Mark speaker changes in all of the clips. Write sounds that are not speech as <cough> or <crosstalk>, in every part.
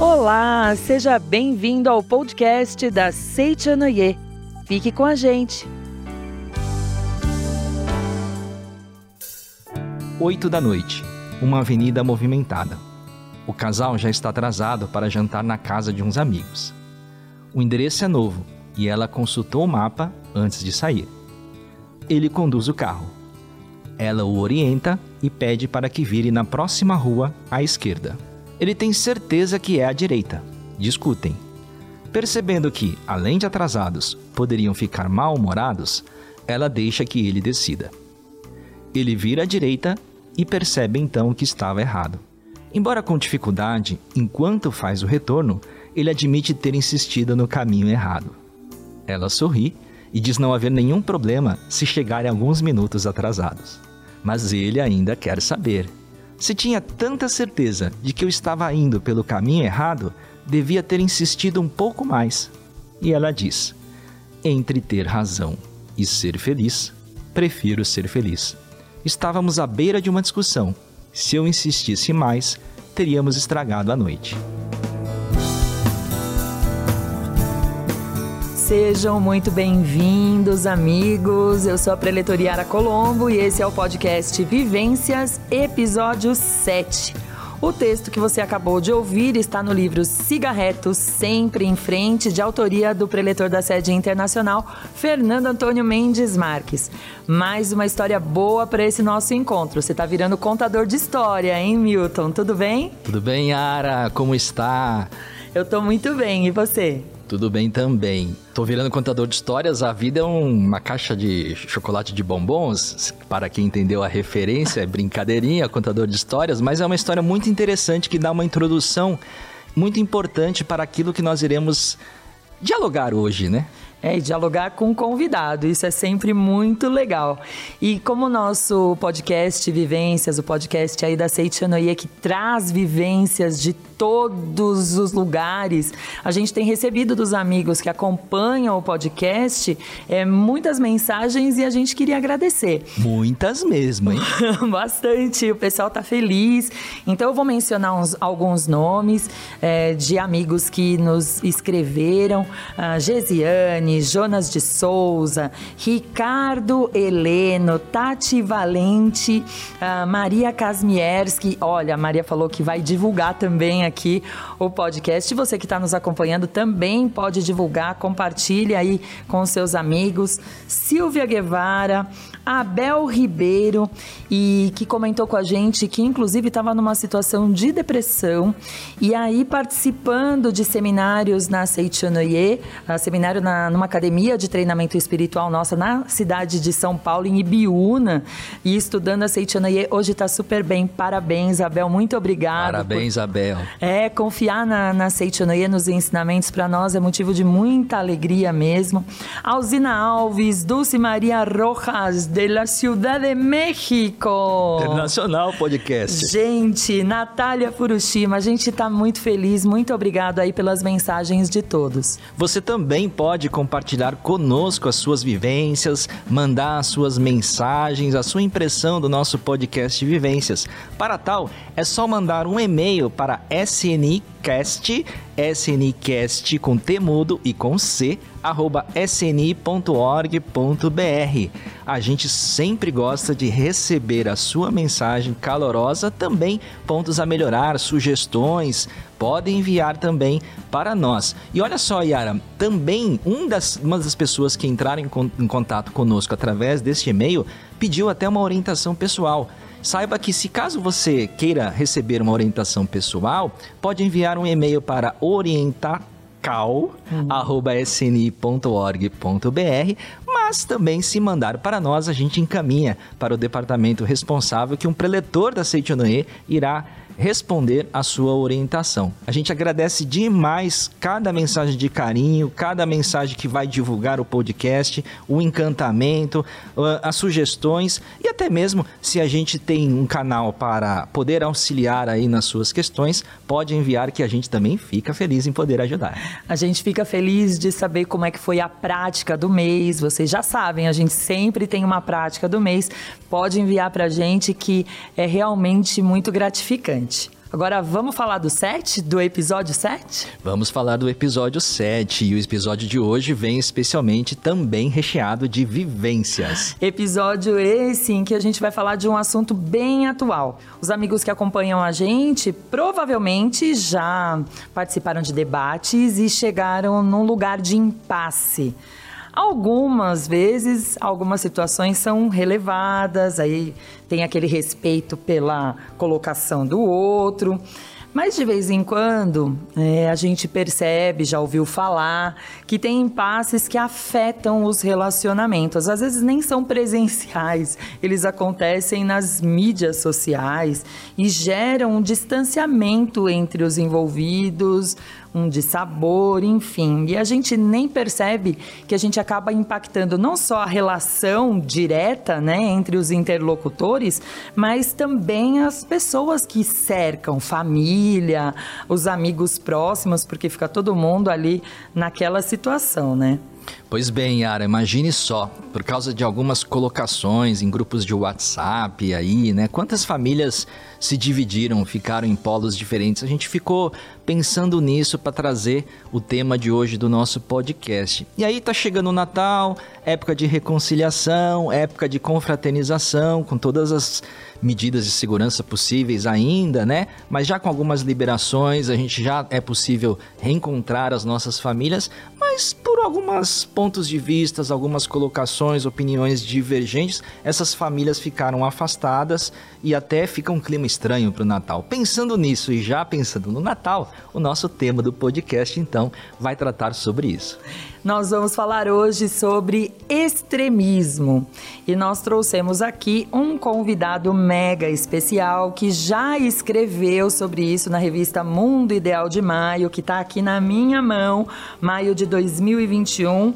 Speaker 1: Olá, seja bem-vindo ao podcast da Seichanoye. Fique com a gente.
Speaker 2: Oito da noite, uma avenida movimentada. O casal já está atrasado para jantar na casa de uns amigos. O endereço é novo e ela consultou o mapa antes de sair. Ele conduz o carro. Ela o orienta e pede para que vire na próxima rua à esquerda. Ele tem certeza que é à direita. Discutem. Percebendo que, além de atrasados, poderiam ficar mal-humorados, ela deixa que ele decida. Ele vira à direita e percebe então que estava errado. Embora com dificuldade, enquanto faz o retorno, ele admite ter insistido no caminho errado. Ela sorri e diz não haver nenhum problema se chegarem alguns minutos atrasados. Mas ele ainda quer saber se tinha tanta certeza de que eu estava indo pelo caminho errado, devia ter insistido um pouco mais. E ela diz: Entre ter razão e ser feliz, prefiro ser feliz. Estávamos à beira de uma discussão. Se eu insistisse mais, teríamos estragado a noite.
Speaker 1: Sejam muito bem-vindos, amigos. Eu sou a Preletoriara Colombo e esse é o podcast Vivências, episódio 7. O texto que você acabou de ouvir está no livro Cigarretos Sempre em Frente, de autoria do preletor da sede internacional, Fernando Antônio Mendes Marques. Mais uma história boa para esse nosso encontro. Você está virando contador de história, hein, Milton? Tudo bem?
Speaker 2: Tudo bem, Yara? Como está?
Speaker 1: Eu estou muito bem. E você?
Speaker 2: Tudo bem também. Tô virando contador de histórias. A vida é um, uma caixa de chocolate de bombons. Para quem entendeu a referência, é brincadeirinha, contador de histórias, mas é uma história muito interessante que dá uma introdução muito importante para aquilo que nós iremos dialogar hoje, né?
Speaker 1: É, dialogar com o convidado, isso é sempre muito legal. E como o nosso podcast Vivências, o podcast aí da Seitianoia, que traz vivências de todos os lugares, a gente tem recebido dos amigos que acompanham o podcast é, muitas mensagens e a gente queria agradecer.
Speaker 2: Muitas mesmo, hein? <laughs>
Speaker 1: Bastante, o pessoal tá feliz. Então eu vou mencionar uns, alguns nomes é, de amigos que nos escreveram. A Gesiane, Jonas de Souza, Ricardo Heleno, Tati Valente, Maria Kasmierski. Olha, a Maria falou que vai divulgar também aqui o podcast. Você que está nos acompanhando também pode divulgar, compartilhe aí com seus amigos. Silvia Guevara, Abel Ribeiro, e que comentou com a gente que inclusive estava numa situação de depressão e aí participando de seminários na Seichonoye, seminário na, numa academia de treinamento espiritual nossa na cidade de São Paulo, em Ibiúna, e estudando a Seichonoye. Hoje está super bem. Parabéns, Abel. Muito obrigada.
Speaker 2: Parabéns, por... Abel.
Speaker 1: É, confiar na, na Seichonoye, nos ensinamentos, para nós é motivo de muita alegria mesmo. Alzina Alves, Dulce Maria Rojas, de la Ciudad de México.
Speaker 2: Internacional Podcast.
Speaker 1: Gente, Natália Furushima, a gente está muito feliz. Muito obrigado aí pelas mensagens de todos.
Speaker 2: Você também pode compartilhar conosco as suas vivências, mandar as suas mensagens, a sua impressão do nosso podcast Vivências. Para tal, é só mandar um e-mail para sncast, sncast com T mudo e com C, arroba sni.org.br. A gente sempre gosta de receber a sua mensagem calorosa, também pontos a melhorar, sugestões, podem enviar também para nós. E olha só, Yara, também um das, uma das pessoas que entraram em, em contato conosco através deste e-mail pediu até uma orientação pessoal. Saiba que se caso você queira receber uma orientação pessoal, pode enviar um e-mail para orientar.cal@sni.org.br, mas também se mandar para nós, a gente encaminha para o departamento responsável que um preletor da Seichonoe irá responder a sua orientação. A gente agradece demais cada mensagem de carinho, cada mensagem que vai divulgar o podcast, o encantamento, as sugestões e até mesmo se a gente tem um canal para poder auxiliar aí nas suas questões, pode enviar que a gente também fica feliz em poder ajudar.
Speaker 1: A gente fica feliz de saber como é que foi a prática do mês. Vocês já sabem, a gente sempre tem uma prática do mês. Pode enviar para a gente que é realmente muito gratificante. Agora vamos falar do 7, do episódio 7?
Speaker 2: Vamos falar do episódio 7 e o episódio de hoje vem especialmente também recheado de vivências.
Speaker 1: Episódio esse em que a gente vai falar de um assunto bem atual. Os amigos que acompanham a gente provavelmente já participaram de debates e chegaram num lugar de impasse. Algumas vezes, algumas situações são relevadas, aí tem aquele respeito pela colocação do outro. Mas de vez em quando é, a gente percebe, já ouviu falar, que tem impasses que afetam os relacionamentos. Às vezes nem são presenciais, eles acontecem nas mídias sociais e geram um distanciamento entre os envolvidos, um dissabor, enfim. E a gente nem percebe que a gente acaba impactando não só a relação direta né, entre os interlocutores, mas também as pessoas que cercam, família, os amigos próximos, porque fica todo mundo ali naquela situação, né?
Speaker 2: Pois bem, Yara, imagine só, por causa de algumas colocações em grupos de WhatsApp aí, né? Quantas famílias se dividiram, ficaram em polos diferentes. A gente ficou pensando nisso para trazer o tema de hoje do nosso podcast. E aí tá chegando o Natal, época de reconciliação, época de confraternização, com todas as medidas de segurança possíveis ainda, né? Mas já com algumas liberações, a gente já é possível reencontrar as nossas famílias, mas por alguns pontos de vistas, algumas colocações, opiniões divergentes, essas famílias ficaram afastadas e até fica um clima estranho para o Natal. Pensando nisso e já pensando no Natal, o nosso tema do podcast então vai tratar sobre isso.
Speaker 1: Nós vamos falar hoje sobre extremismo e nós trouxemos aqui um convidado mega especial que já escreveu sobre isso na revista Mundo Ideal de Maio, que está aqui na minha mão, maio de 2021.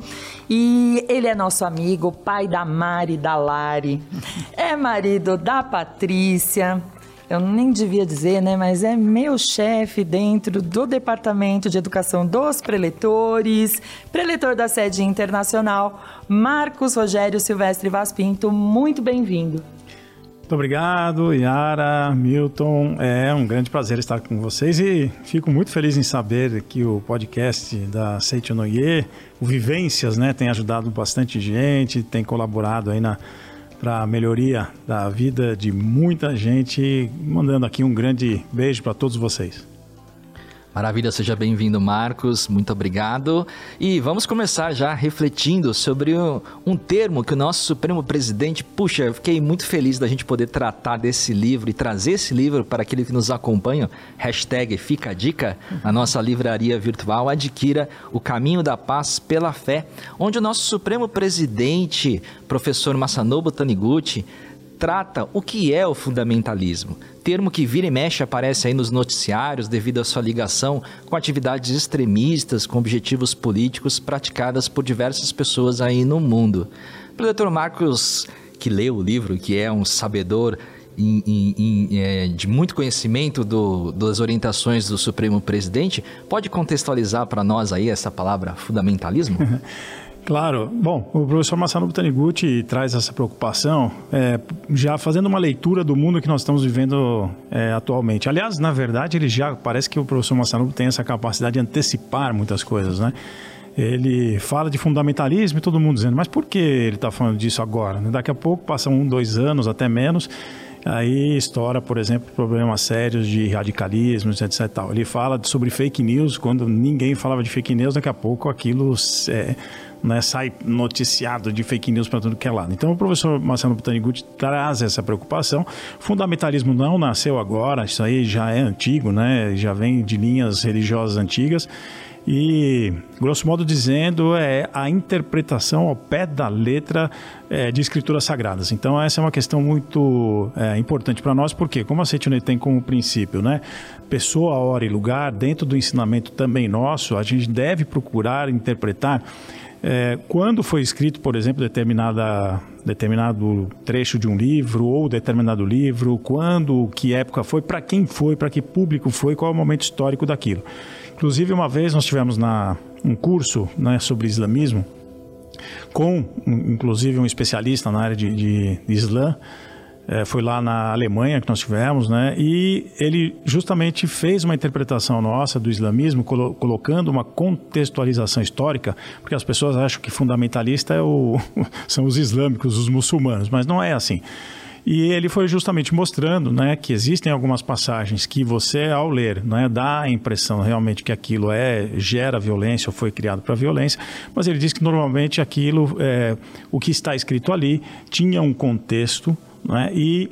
Speaker 1: E ele é nosso amigo, pai da Mari e da Lari, <laughs> é marido da Patrícia, eu nem devia dizer, né, mas é meu chefe dentro do Departamento de Educação dos Preletores, preletor da sede internacional, Marcos Rogério Silvestre Vaspinto. Muito bem-vindo.
Speaker 3: Muito obrigado, Yara, Milton. É um grande prazer estar com vocês e fico muito feliz em saber que o podcast da Seito Noie, o Vivências, né, tem ajudado bastante gente, tem colaborado aí na para a melhoria da vida de muita gente. Mandando aqui um grande beijo para todos vocês.
Speaker 2: Maravilha, seja bem-vindo, Marcos. Muito obrigado. E vamos começar já refletindo sobre um termo que o nosso Supremo Presidente, puxa, eu fiquei muito feliz da gente poder tratar desse livro e trazer esse livro para aquele que nos acompanha. Hashtag Fica a Dica, na nossa livraria virtual. Adquira O Caminho da Paz pela Fé, onde o nosso Supremo Presidente, professor Masanobu Taniguchi, trata o que é o fundamentalismo, termo que vira e mexe aparece aí nos noticiários devido à sua ligação com atividades extremistas, com objetivos políticos praticadas por diversas pessoas aí no mundo. O doutor Marcos, que leu o livro, que é um sabedor em, em, em, é, de muito conhecimento do, das orientações do Supremo Presidente, pode contextualizar para nós aí essa palavra fundamentalismo? <laughs>
Speaker 3: Claro. Bom, o professor Masanobu Taniguchi traz essa preocupação é, já fazendo uma leitura do mundo que nós estamos vivendo é, atualmente. Aliás, na verdade, ele já parece que o professor Masanobu tem essa capacidade de antecipar muitas coisas, né? Ele fala de fundamentalismo e todo mundo dizendo, mas por que ele está falando disso agora? Daqui a pouco, passam um, dois anos, até menos, Aí estoura, por exemplo, problemas sérios de radicalismos, etc. Tal. Ele fala sobre fake news, quando ninguém falava de fake news, daqui a pouco aquilo é, né, sai noticiado de fake news para tudo que é lado. Então o professor Marcelo Butaniguti traz essa preocupação. Fundamentalismo não nasceu agora, isso aí já é antigo, né, já vem de linhas religiosas antigas. e, grosso modo dizendo, é a interpretação ao pé da letra é, de escrituras sagradas. Então, essa é uma questão muito é, importante para nós, porque, como a Setionet tem como princípio, né, pessoa, hora e lugar, dentro do ensinamento também nosso, a gente deve procurar interpretar é, quando foi escrito, por exemplo, determinada, determinado trecho de um livro ou determinado livro, quando, que época foi, para quem foi, para que público foi, qual é o momento histórico daquilo. Inclusive, uma vez nós tivemos na, um curso né, sobre islamismo com, inclusive, um especialista na área de, de, de Islã, é, foi lá na Alemanha que nós tivemos, né? E ele justamente fez uma interpretação nossa do islamismo, colo colocando uma contextualização histórica, porque as pessoas acham que fundamentalista é o, <laughs> são os islâmicos, os muçulmanos, mas não é assim. E ele foi justamente mostrando né, que existem algumas passagens que você, ao ler, né, dá a impressão realmente que aquilo é gera violência ou foi criado para violência, mas ele diz que normalmente aquilo, é, o que está escrito ali, tinha um contexto né, e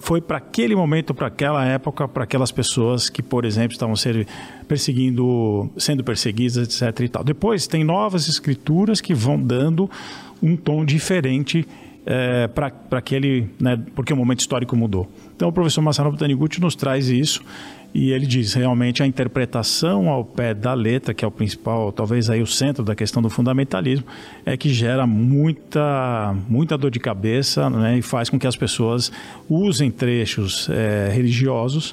Speaker 3: foi para aquele momento, para aquela época, para aquelas pessoas que, por exemplo, estavam ser perseguindo, sendo perseguidas, etc. E tal. Depois tem novas escrituras que vão dando um tom diferente é, para aquele, né, porque o momento histórico mudou. Então o professor Massaro Taniguchi nos traz isso e ele diz realmente a interpretação ao pé da letra, que é o principal, talvez aí o centro da questão do fundamentalismo, é que gera muita, muita dor de cabeça né, e faz com que as pessoas usem trechos é, religiosos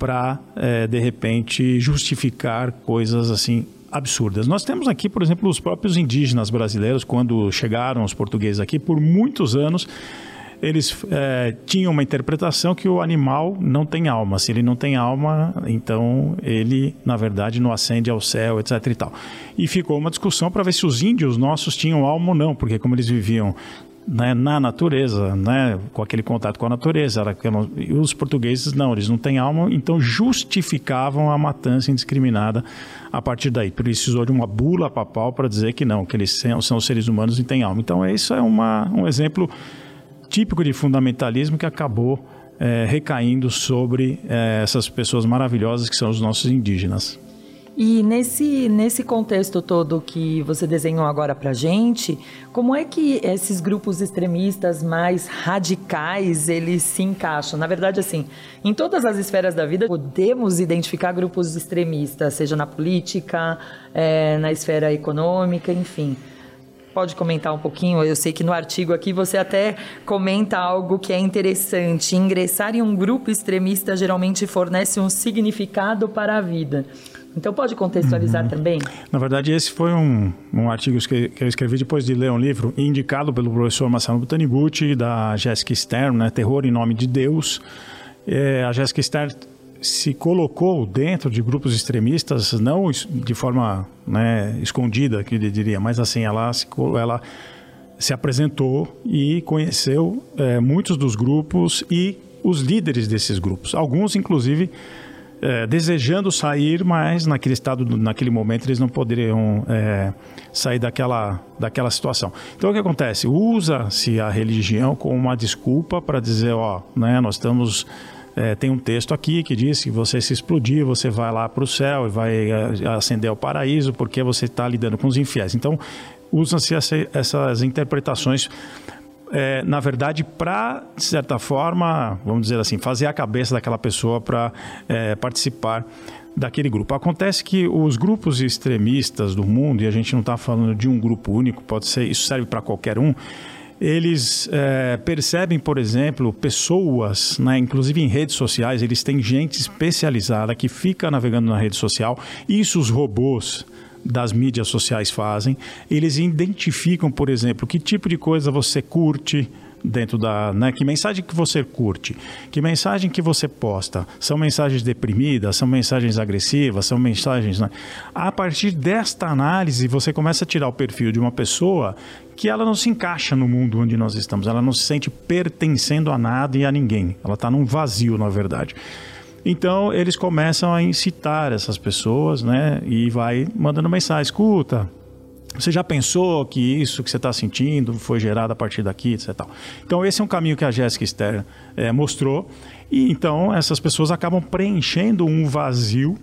Speaker 3: para, é, de repente, justificar coisas assim absurdas. Nós temos aqui, por exemplo, os próprios indígenas brasileiros, quando chegaram os portugueses aqui, por muitos anos eles é, tinham uma interpretação que o animal não tem alma. Se ele não tem alma, então ele, na verdade, não ascende ao céu, etc. E, tal. e ficou uma discussão para ver se os índios nossos tinham alma ou não, porque como eles viviam né, na natureza, né, com aquele contato com a natureza. E os portugueses não, eles não têm alma, então justificavam a matança indiscriminada a partir daí. Precisou de uma bula papal para dizer que não, que eles são, são seres humanos e têm alma. Então, isso é uma, um exemplo típico de fundamentalismo que acabou é, recaindo sobre é, essas pessoas maravilhosas que são os nossos indígenas.
Speaker 1: E nesse, nesse contexto todo que você desenhou agora para gente, como é que esses grupos extremistas mais radicais eles se encaixam? Na verdade, assim, em todas as esferas da vida podemos identificar grupos extremistas, seja na política, é, na esfera econômica, enfim pode comentar um pouquinho? Eu sei que no artigo aqui você até comenta algo que é interessante. Ingressar em um grupo extremista geralmente fornece um significado para a vida. Então pode contextualizar uhum. também?
Speaker 3: Na verdade, esse foi um, um artigo que, eu escrevi depois de ler um livro indicado pelo professor Marcelo Taniguchi, da Jessica Stern, né, Terror em Nome de Deus. É, a Jessica Stern se colocou dentro de grupos extremistas, não de forma né, escondida, que eu diria, mas assim, ela se, ela se apresentou e conheceu é, muitos dos grupos e os líderes desses grupos. Alguns, inclusive, é, desejando sair, mas naquele estado, naquele momento, eles não poderiam é, sair daquela, daquela situação. Então, o que acontece? Usa-se a religião como uma desculpa para dizer, ó, né, nós estamos... É, tem um texto aqui que diz que você se explodir, você vai lá para o céu e vai é, ascender ao paraíso porque você está lidando com os infiéis. Então, usam-se essa, essas interpretações é, na verdade, para, de certa forma, vamos dizer assim, fazer a cabeça daquela pessoa para é, participar daquele grupo. Acontece que os grupos extremistas do mundo, e a gente não está falando de um grupo único, pode ser, isso serve para qualquer um, eles é, percebem, por exemplo, pessoas, né, inclusive em redes sociais, eles têm gente especializada que fica navegando na rede social. Isso os robôs das mídias sociais fazem. Eles identificam, por exemplo, que tipo de coisa você curte, dentro da, né, que mensagem que você curte, que mensagem que você posta, são mensagens deprimidas, são mensagens agressivas, são mensagens, né? A partir desta análise, você começa a tirar o perfil de uma pessoa que ela não se encaixa no mundo onde nós estamos, ela não se sente pertencendo a nada e a ninguém. Ela está num vazio, na verdade. Então eles começam a incitar essas pessoas, né? E vai mandando mensagem, escuta, você já pensou que isso que você está sentindo foi gerado a partir daqui, etc. Então esse é um caminho que a Jéssica Stern é, mostrou e então essas pessoas acabam preenchendo um vazio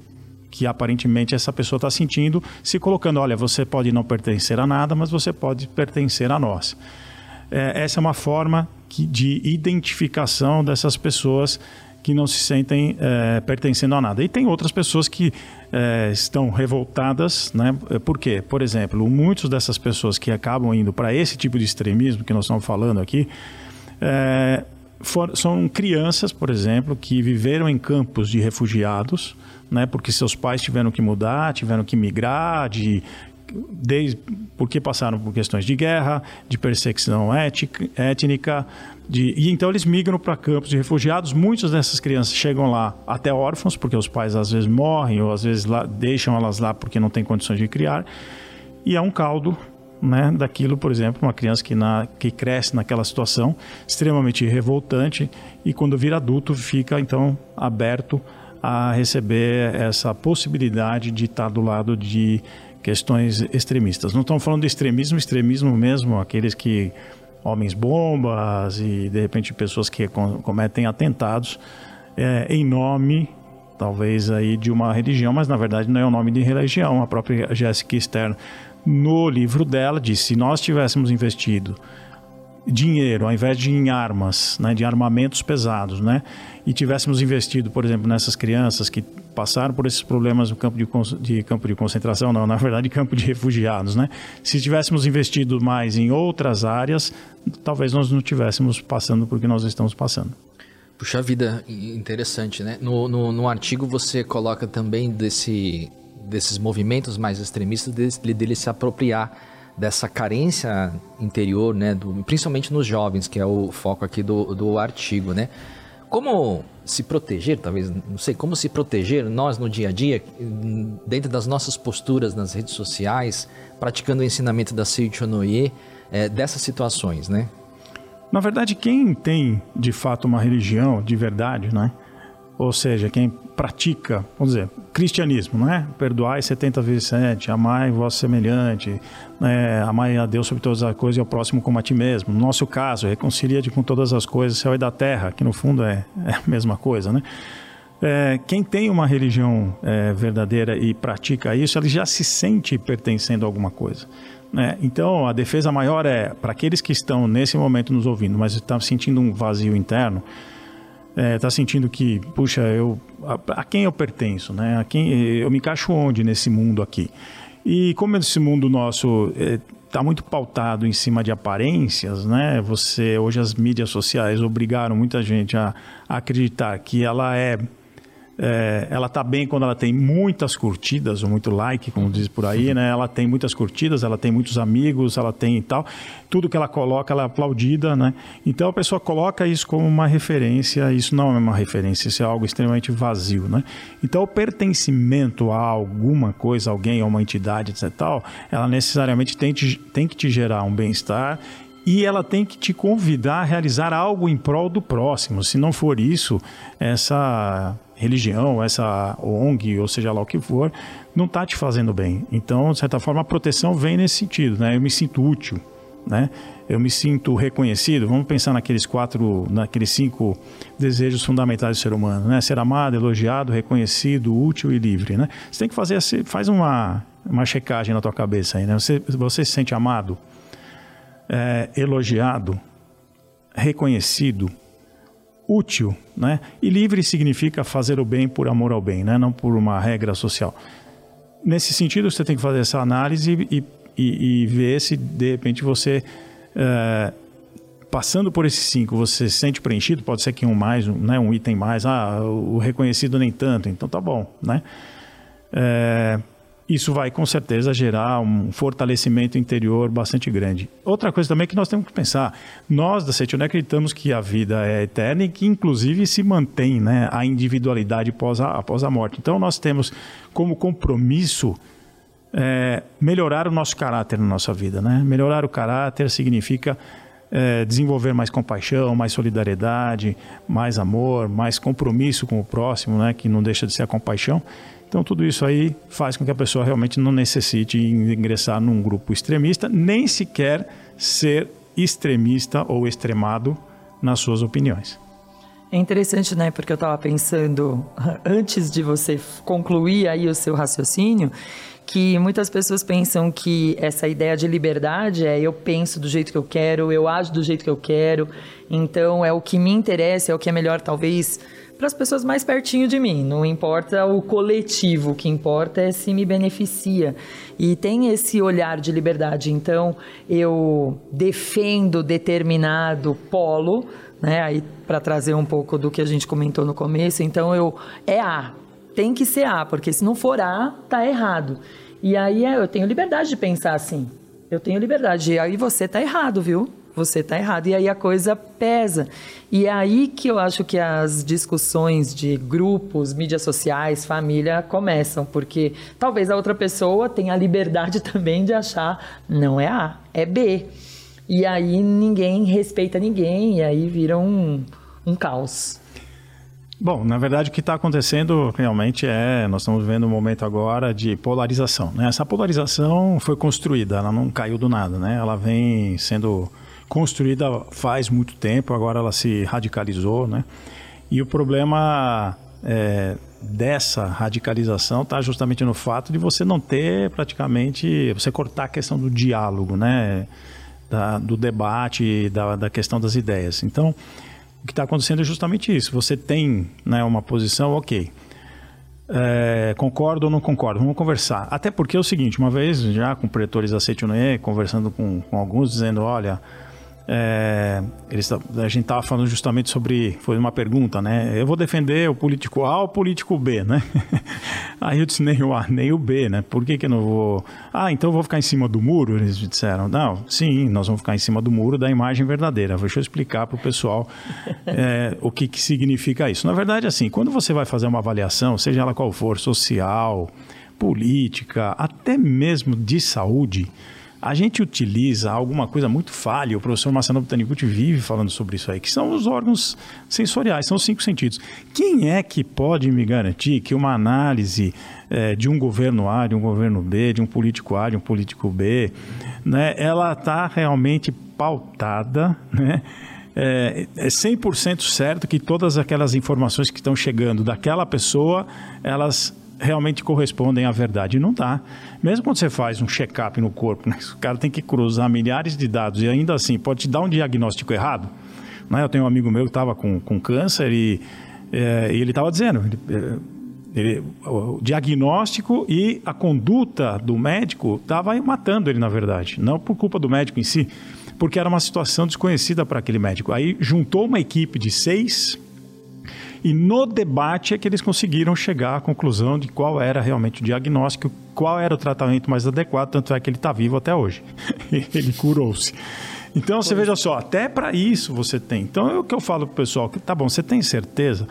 Speaker 3: que aparentemente essa pessoa está sentindo, se colocando: olha, você pode não pertencer a nada, mas você pode pertencer a nós. É, essa é uma forma que, de identificação dessas pessoas que não se sentem é, pertencendo a nada. E tem outras pessoas que é, estão revoltadas, né? Por quê? Por exemplo, muitas dessas pessoas que acabam indo para esse tipo de extremismo que nós estamos falando aqui, é, for, são crianças, por exemplo, que viveram em campos de refugiados, né? Porque seus pais tiveram que mudar, tiveram que migrar, de desde porque passaram por questões de guerra, de perseguição ética, étnica, de, e então eles migram para campos de refugiados. Muitas dessas crianças chegam lá até órfãos, porque os pais às vezes morrem ou às vezes lá, deixam elas lá porque não têm condições de criar. E é um caldo né, daquilo, por exemplo, uma criança que, na, que cresce naquela situação extremamente revoltante e quando vira adulto fica então aberto a receber essa possibilidade de estar do lado de questões extremistas. Não estamos falando de extremismo, extremismo mesmo, aqueles que homens bombas e de repente pessoas que cometem atentados é, em nome talvez aí de uma religião, mas na verdade não é o nome de religião. A própria Jessica Stern no livro dela diz: se nós tivéssemos investido dinheiro ao invés de em armas, né, de armamentos pesados, né, e tivéssemos investido, por exemplo, nessas crianças que passaram por esses problemas no campo de, de campo de concentração, não, <laughs> na verdade, campo de refugiados, né, se tivéssemos investido mais em outras áreas, talvez nós não estivéssemos passando por que nós estamos passando.
Speaker 2: Puxa vida, interessante, né? No, no, no artigo você coloca também desse, desses movimentos mais extremistas dele, dele se apropriar dessa carência interior, né, do, principalmente nos jovens, que é o foco aqui do, do artigo, né? Como se proteger, talvez, não sei, como se proteger nós no dia a dia, dentro das nossas posturas nas redes sociais, praticando o ensinamento da Seichonoye, é, dessas situações, né?
Speaker 3: Na verdade, quem tem de fato uma religião de verdade, né? Ou seja, quem pratica, vamos dizer, cristianismo, não é? Perdoai 70 vezes 7, amai vosso semelhante, é, amai a Deus sobre todas as coisas e ao próximo como a ti mesmo. No nosso caso, reconcilia-te com todas as coisas, céu e da terra, que no fundo é, é a mesma coisa, né? É, quem tem uma religião é, verdadeira e pratica isso, ele já se sente pertencendo a alguma coisa. Né? Então, a defesa maior é para aqueles que estão nesse momento nos ouvindo, mas estão sentindo um vazio interno, está é, sentindo que, puxa, eu a, a, quem eu pertenço, né? A quem eu me encaixo onde nesse mundo aqui? E como esse mundo nosso está é, muito pautado em cima de aparências, né? Você hoje as mídias sociais obrigaram muita gente a, a acreditar que ela é é, ela tá bem quando ela tem muitas curtidas, ou muito like, como diz por aí, né? Ela tem muitas curtidas, ela tem muitos amigos, ela tem e tal. Tudo que ela coloca, ela é aplaudida, né? Então a pessoa coloca isso como uma referência, isso não é uma referência, isso é algo extremamente vazio, né? Então o pertencimento a alguma coisa, alguém, a uma entidade, etc. Tal, ela necessariamente tem, te, tem que te gerar um bem-estar e ela tem que te convidar a realizar algo em prol do próximo. Se não for isso, essa religião, essa ONG, ou seja lá o que for, não está te fazendo bem. Então, de certa forma, a proteção vem nesse sentido, né? Eu me sinto útil, né? Eu me sinto reconhecido. Vamos pensar naqueles quatro, naqueles cinco desejos fundamentais do ser humano, né? Ser amado, elogiado, reconhecido, útil e livre, né? Você tem que fazer, faz uma, uma checagem na tua cabeça aí, né? Você, você se sente amado, é, elogiado, reconhecido, útil, né? E livre significa fazer o bem por amor ao bem, né? Não por uma regra social. Nesse sentido, você tem que fazer essa análise e, e, e ver se de repente você é, passando por esses cinco, você se sente preenchido. Pode ser que um mais, né? Um item mais, ah, o reconhecido nem tanto. Então tá bom, né? É, isso vai com certeza gerar um fortalecimento interior bastante grande. Outra coisa também que nós temos que pensar, nós da Setioné acreditamos que a vida é eterna e que inclusive se mantém né, a individualidade após a, após a morte. Então nós temos como compromisso é, melhorar o nosso caráter na nossa vida. Né? Melhorar o caráter significa é, desenvolver mais compaixão, mais solidariedade, mais amor, mais compromisso com o próximo, né? que não deixa de ser a compaixão. Então, tudo isso aí faz com que a pessoa realmente não necessite ingressar num grupo extremista, nem sequer ser extremista ou extremado nas suas opiniões.
Speaker 1: É interessante, né? Porque eu estava pensando, <laughs> antes de você concluir aí o seu raciocínio, que muitas pessoas pensam que essa ideia de liberdade é eu penso do jeito que eu quero, eu ajo do jeito que eu quero, então é o que me interessa, é o que é melhor talvez para as pessoas mais pertinho de mim. Não importa o coletivo, o que importa é se me beneficia. E tem esse olhar de liberdade. Então eu defendo determinado polo, né? Aí para trazer um pouco do que a gente comentou no começo. Então eu é A, tem que ser A, porque se não for A, tá errado. E aí eu tenho liberdade de pensar assim. Eu tenho liberdade. E aí você tá errado, viu? Você tá errado. E aí a coisa pesa. E é aí que eu acho que as discussões de grupos, mídias sociais, família começam, porque talvez a outra pessoa tenha a liberdade <laughs> também de achar não é A, é B. E aí ninguém respeita ninguém, e aí vira um, um caos.
Speaker 3: Bom, na verdade o que está acontecendo realmente é, nós estamos vivendo um momento agora de polarização. Né? Essa polarização foi construída, ela não caiu do nada, né? Ela vem sendo construída faz muito tempo, agora ela se radicalizou, né? E o problema é, dessa radicalização está justamente no fato de você não ter praticamente, você cortar a questão do diálogo, né? Da, do debate, da, da questão das ideias. Então, o que está acontecendo é justamente isso. Você tem né, uma posição, ok. É, concordo ou não concordo? Vamos conversar. Até porque é o seguinte, uma vez já com pretores aceitunei, conversando com, com alguns, dizendo, olha, é, eles, a gente estava falando justamente sobre. Foi uma pergunta, né? Eu vou defender o político A ou o político B, né? <laughs> Aí eu disse nem o A, nem o B, né? Por que, que eu não vou. Ah, então eu vou ficar em cima do muro? Eles disseram. Não, sim, nós vamos ficar em cima do muro da imagem verdadeira. Deixa eu explicar para o pessoal é, <laughs> o que, que significa isso. Na verdade, assim, quando você vai fazer uma avaliação, seja ela qual for, social, política, até mesmo de saúde a gente utiliza alguma coisa muito falha, o professor Marcelo Botanicucci vive falando sobre isso aí, que são os órgãos sensoriais, são os cinco sentidos. Quem é que pode me garantir que uma análise é, de um governo A, de um governo B, de um político A, de um político B, né, ela está realmente pautada, né? É, é 100% certo que todas aquelas informações que estão chegando daquela pessoa, elas realmente correspondem à verdade. Não dá. Mesmo quando você faz um check-up no corpo, né, o cara tem que cruzar milhares de dados e ainda assim pode te dar um diagnóstico errado. Né? Eu tenho um amigo meu que estava com, com câncer e, é, e ele estava dizendo. Ele, é, ele, o diagnóstico e a conduta do médico estava matando ele, na verdade. Não por culpa do médico em si, porque era uma situação desconhecida para aquele médico. Aí juntou uma equipe de seis e no debate é que eles conseguiram chegar à conclusão de qual era realmente o diagnóstico, qual era o tratamento mais adequado, tanto é que ele está vivo até hoje. <laughs> ele curou-se. Então você veja só, até para isso você tem. Então é o que eu falo para o pessoal, que tá bom, você tem certeza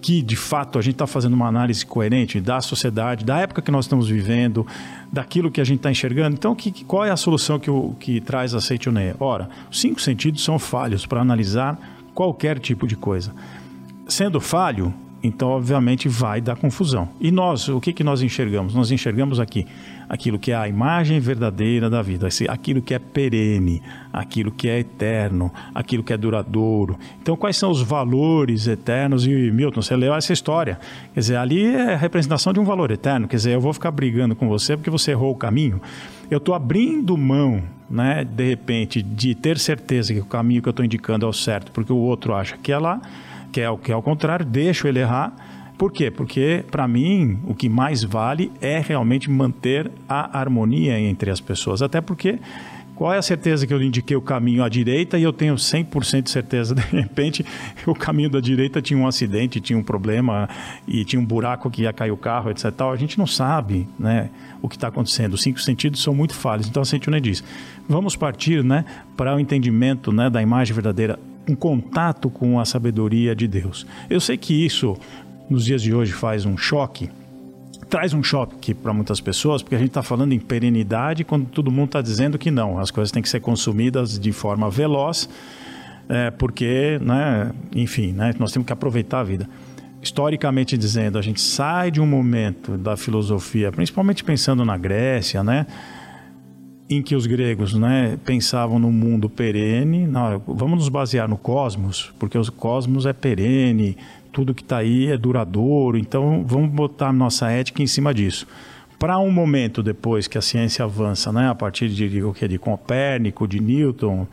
Speaker 3: que de fato a gente está fazendo uma análise coerente da sociedade, da época que nós estamos vivendo, daquilo que a gente está enxergando. Então, que, qual é a solução que, o, que traz a Seitoneia? Ora, os cinco sentidos são falhos para analisar qualquer tipo de coisa sendo falho, então obviamente vai dar confusão. E nós, o que, que nós enxergamos? Nós enxergamos aqui aquilo que é a imagem verdadeira da vida, aquilo que é perene, aquilo que é eterno, aquilo que é duradouro. Então, quais são os valores eternos? E Milton, você leu essa história. Quer dizer, ali é a representação de um valor eterno. Quer dizer, eu vou ficar brigando com você porque você errou o caminho. Eu estou abrindo mão, né, de repente, de ter certeza que o caminho que eu estou indicando é o certo, porque o outro acha que é lá que é, que é o contrário, deixo ele errar. Por quê? Porque, para mim, o que mais vale é realmente manter a harmonia entre as pessoas. Até porque, qual é a certeza que eu indiquei o caminho à direita e eu tenho 100% de certeza, <laughs> de repente, o caminho da direita tinha um acidente, tinha um problema e tinha um buraco que ia cair o carro, etc. A gente não sabe né, o que está acontecendo. Os cinco sentidos são muito falhos. Então, a Sentinela diz, vamos partir né, para o entendimento né, da imagem verdadeira um contato com a sabedoria de Deus. Eu sei que isso, nos dias de hoje, faz um choque, traz um choque para muitas pessoas, porque a gente está falando em perenidade quando todo mundo está dizendo que não, as coisas têm que ser consumidas de forma veloz, é, porque, né, enfim, né, nós temos que aproveitar a vida. Historicamente dizendo, a gente sai de um momento da filosofia, principalmente pensando na Grécia, né, em que os gregos né, pensavam no mundo perene, não, vamos nos basear no cosmos, porque o cosmos é perene, tudo que está aí é duradouro, então vamos botar nossa ética em cima disso. Para um momento depois que a ciência avança, né, a partir de, de, de Copérnico, de Newton,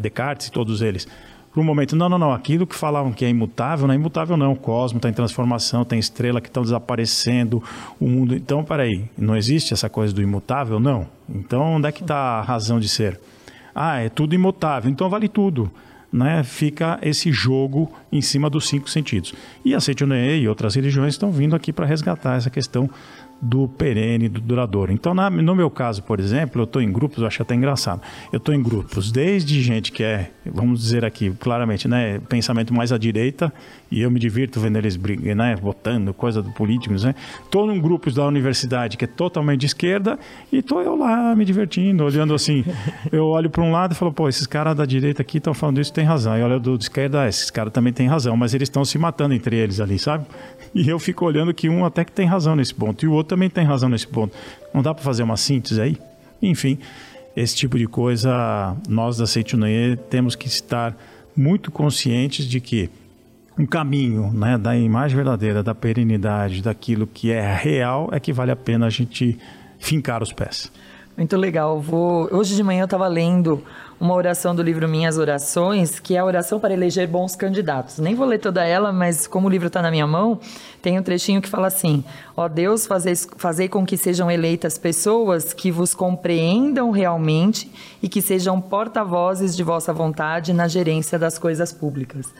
Speaker 3: Descartes e todos eles, para um momento, não, não, não, aquilo que falavam que é imutável, não é imutável não, o cosmos está em transformação, tem estrela que estão desaparecendo, o mundo... Então, peraí, não existe essa coisa do imutável? Não. Então, onde é que está a razão de ser? Ah, é tudo imutável, então vale tudo. Né, fica esse jogo em cima dos cinco sentidos. E a Seitianoe e outras religiões estão vindo aqui para resgatar essa questão do perene, do duradouro. Então, na, no meu caso, por exemplo, eu estou em grupos, eu acho até engraçado. Eu estou em grupos desde gente que é, vamos dizer aqui claramente, né, pensamento mais à direita, e eu me divirto vendo eles brigando, né, votando, coisa do políticos, né. Estou num grupo da universidade que é totalmente de esquerda, e estou eu lá me divertindo, olhando assim. Eu olho para um lado e falo, pô, esses caras da direita aqui estão falando isso, tem razão. E olha do de esquerda, esses caras também têm razão, mas eles estão se matando entre eles ali, sabe? E eu fico olhando que um até que tem razão nesse ponto, e o outro também tem razão nesse ponto. Não dá para fazer uma síntese aí? Enfim, esse tipo de coisa, nós da Seitunoye temos que estar muito conscientes de que um caminho né, da imagem verdadeira, da perenidade, daquilo que é real, é que vale a pena a gente fincar os pés.
Speaker 1: Muito legal. Vou... Hoje de manhã eu estava lendo uma oração do livro Minhas Orações, que é a oração para eleger bons candidatos. Nem vou ler toda ela, mas como o livro está na minha mão, tem um trechinho que fala assim: Ó Deus, fazei, fazei com que sejam eleitas pessoas que vos compreendam realmente e que sejam porta-vozes de vossa vontade na gerência das coisas públicas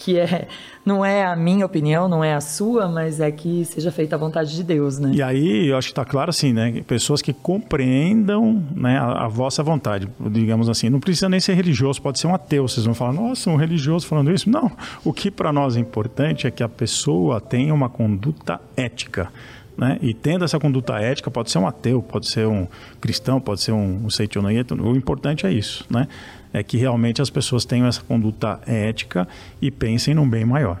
Speaker 1: que é não é a minha opinião, não é a sua, mas é que seja feita a vontade de Deus, né?
Speaker 3: E aí, eu acho que está claro assim, né? Pessoas que compreendam né, a, a, vossa vontade, digamos assim. Não precisa nem ser religioso, pode ser um ateu. Vocês vão falar, nossa, um religioso falando isso. Não. O que para nós é importante é que a pessoa tenha uma conduta ética. Né? E tendo essa conduta ética, pode ser um ateu, pode ser um cristão, pode ser um, um o importante é isso, né? É que realmente as pessoas tenham essa conduta ética e pensem num bem maior.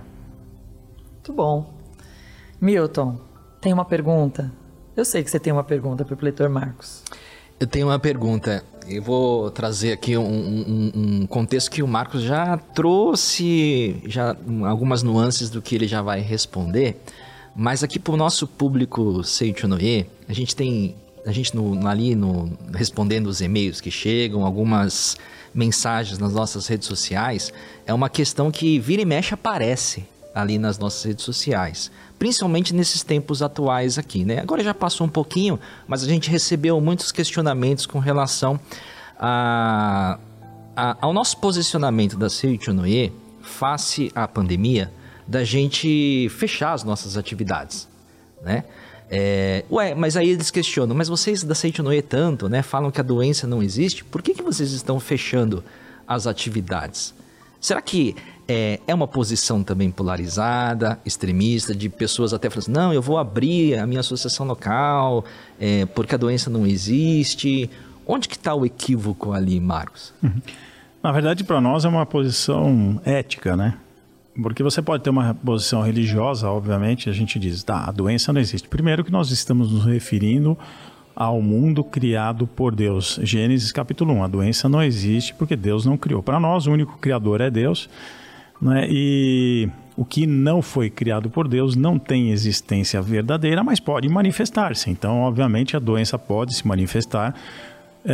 Speaker 1: Muito bom. Milton, tem uma pergunta? Eu sei que você tem uma pergunta para o leitor Marcos.
Speaker 2: Eu tenho uma pergunta. Eu vou trazer aqui um, um, um, contexto que o Marcos já trouxe, já algumas nuances do que ele já vai responder. Mas aqui para o nosso público Seichonoye, a gente tem, a gente no, ali no, respondendo os e-mails que chegam, algumas mensagens nas nossas redes sociais, é uma questão que vira e mexe aparece ali nas nossas redes sociais, principalmente nesses tempos atuais aqui, né? Agora já passou um pouquinho, mas a gente recebeu muitos questionamentos com relação a, a, ao nosso posicionamento da Seichonoye face à pandemia, da gente fechar as nossas atividades, né? É, ué, mas aí eles questionam, mas vocês da Seitonoe tanto, né? Falam que a doença não existe, por que, que vocês estão fechando as atividades? Será que é, é uma posição também polarizada, extremista, de pessoas até falando assim, não, eu vou abrir a minha associação local, é, porque a doença não existe. Onde que está o equívoco ali, Marcos?
Speaker 3: Uhum. Na verdade, para nós é uma posição ética, né? Porque você pode ter uma posição religiosa, obviamente, a gente diz, tá, a doença não existe. Primeiro que nós estamos nos referindo ao mundo criado por Deus. Gênesis capítulo 1, a doença não existe porque Deus não criou. Para nós, o único criador é Deus, né? E o que não foi criado por Deus não tem existência verdadeira, mas pode manifestar-se. Então, obviamente, a doença pode se manifestar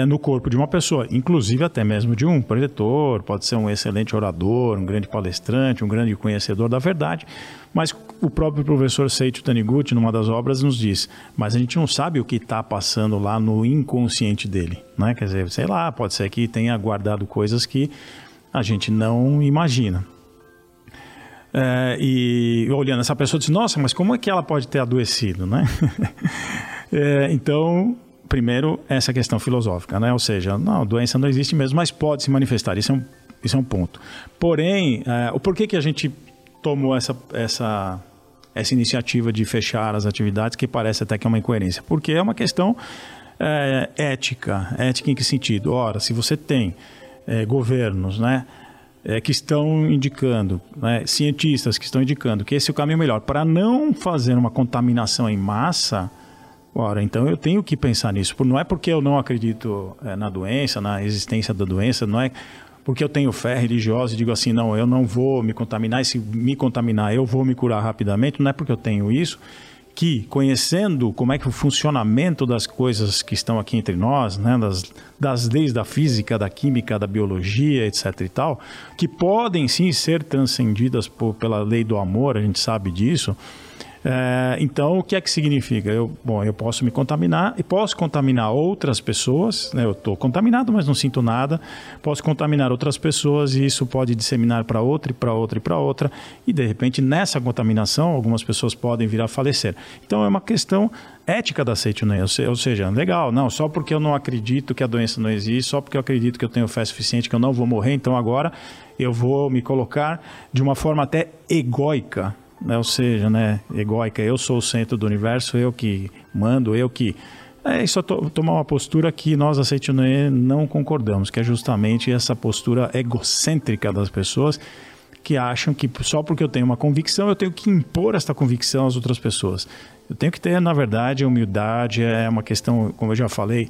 Speaker 3: no corpo de uma pessoa, inclusive até mesmo de um preletor, pode ser um excelente orador, um grande palestrante, um grande conhecedor da verdade, mas o próprio professor Seiichi Taniguchi, numa das obras, nos diz, mas a gente não sabe o que está passando lá no inconsciente dele, né? Quer dizer, sei lá, pode ser que tenha guardado coisas que a gente não imagina. É, e olhando essa pessoa diz, nossa, mas como é que ela pode ter adoecido, né? <laughs> é, então primeiro, essa questão filosófica, né? Ou seja, não, doença não existe mesmo, mas pode se manifestar. Isso é um, isso é um ponto. Porém, é, o porquê que a gente tomou essa, essa, essa iniciativa de fechar as atividades, que parece até que é uma incoerência? Porque é uma questão é, ética. Ética em que sentido? Ora, se você tem é, governos, né? Que estão indicando, né, cientistas que estão indicando que esse é o caminho melhor para não fazer uma contaminação em massa, Ora, então eu tenho que pensar nisso. Não é porque eu não acredito é, na doença, na existência da doença, não é porque eu tenho fé religiosa e digo assim, não, eu não vou me contaminar, e se me contaminar eu vou me curar rapidamente, não é porque eu tenho isso, que conhecendo como é que o funcionamento das coisas que estão aqui entre nós, né, das, das leis da física, da química, da biologia, etc e tal, que podem sim ser transcendidas por, pela lei do amor, a gente sabe disso, é, então, o que é que significa? Eu, bom, eu posso me contaminar e posso contaminar outras pessoas. Né? Eu estou contaminado, mas não sinto nada. Posso contaminar outras pessoas e isso pode disseminar para outra e para outra e para outra. E de repente, nessa contaminação, algumas pessoas podem vir a falecer. Então, é uma questão ética da Seitunei, ou seja, legal, não, só porque eu não acredito que a doença não existe, só porque eu acredito que eu tenho fé suficiente que eu não vou morrer, então agora eu vou me colocar de uma forma até egóica? Ou seja, né, egóica, eu sou o centro do universo, eu que mando, eu que. É isso, tomar uma postura que nós, a não concordamos, que é justamente essa postura egocêntrica das pessoas que acham que só porque eu tenho uma convicção, eu tenho que impor esta convicção às outras pessoas. Eu tenho que ter, na verdade, humildade, é uma questão, como eu já falei,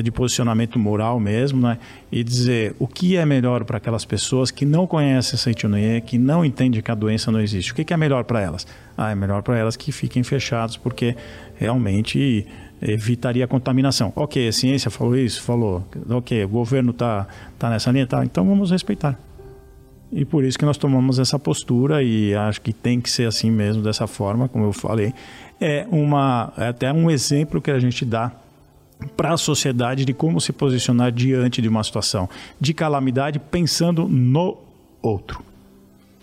Speaker 3: de posicionamento moral mesmo, né? E dizer o que é melhor para aquelas pessoas que não conhecem Seitonê, que não entendem que a doença não existe. O que, que é melhor para elas? Ah, é melhor para elas que fiquem fechados, porque realmente evitaria a contaminação. Ok, a ciência falou isso, falou. Ok, o governo está tá nessa linha, tá? Então vamos respeitar. E por isso que nós tomamos essa postura e acho que tem que ser assim mesmo, dessa forma, como eu falei. É, uma, é até um exemplo que a gente dá para a sociedade de como se posicionar diante de uma situação de calamidade pensando no outro.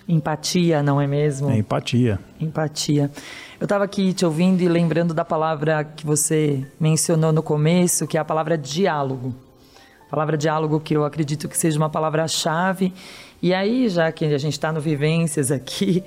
Speaker 1: Empatia, não é mesmo?
Speaker 3: É empatia.
Speaker 1: Empatia. Eu estava aqui te ouvindo e lembrando da palavra que você mencionou no começo, que é a palavra diálogo. A palavra diálogo que eu acredito que seja uma palavra-chave. E aí, já que a gente está no Vivências aqui,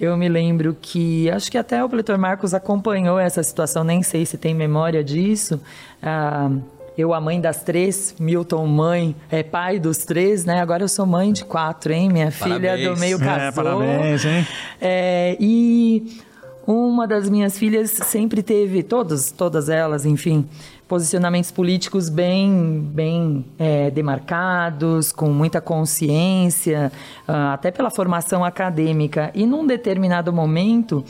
Speaker 1: eu me lembro que, acho que até o Pletor Marcos acompanhou essa situação, nem sei se tem memória disso. Ah, eu, a mãe das três, Milton, mãe, é pai dos três, né? Agora eu sou mãe de quatro, hein? Minha parabéns. filha do meio casou. É,
Speaker 3: parabéns, hein?
Speaker 1: É, e uma das minhas filhas sempre teve, todas, todas elas, enfim, posicionamentos políticos bem, bem é, demarcados, com muita consciência, uh, até pela formação acadêmica. E num determinado momento,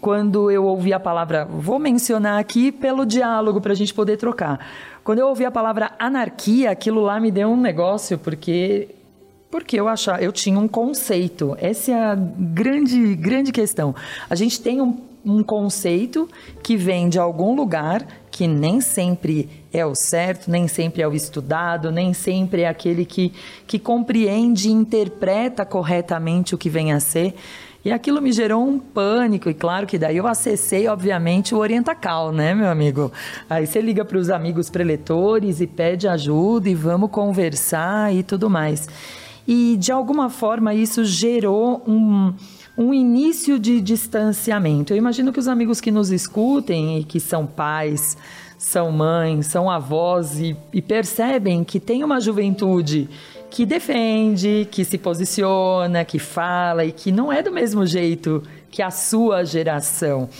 Speaker 1: quando eu ouvi a palavra, vou mencionar aqui pelo diálogo para a gente poder trocar. Quando eu ouvi a palavra anarquia, aquilo lá me deu um negócio, porque porque eu achava, eu tinha um conceito. Essa é a grande, grande questão. A gente tem um, um conceito que vem de algum lugar que nem sempre é o certo, nem sempre é o estudado, nem sempre é aquele que, que compreende e interpreta corretamente o que vem a ser. E aquilo me gerou um pânico, e claro que daí eu acessei, obviamente, o Orientacal, né, meu amigo? Aí você liga para os amigos preletores e pede ajuda e vamos conversar e tudo mais. E de alguma forma isso gerou um um início de distanciamento. Eu imagino que os amigos que nos escutem e que são pais, são mães, são avós e, e percebem que tem uma juventude que defende, que se posiciona, que fala e que não é do mesmo jeito que a sua geração.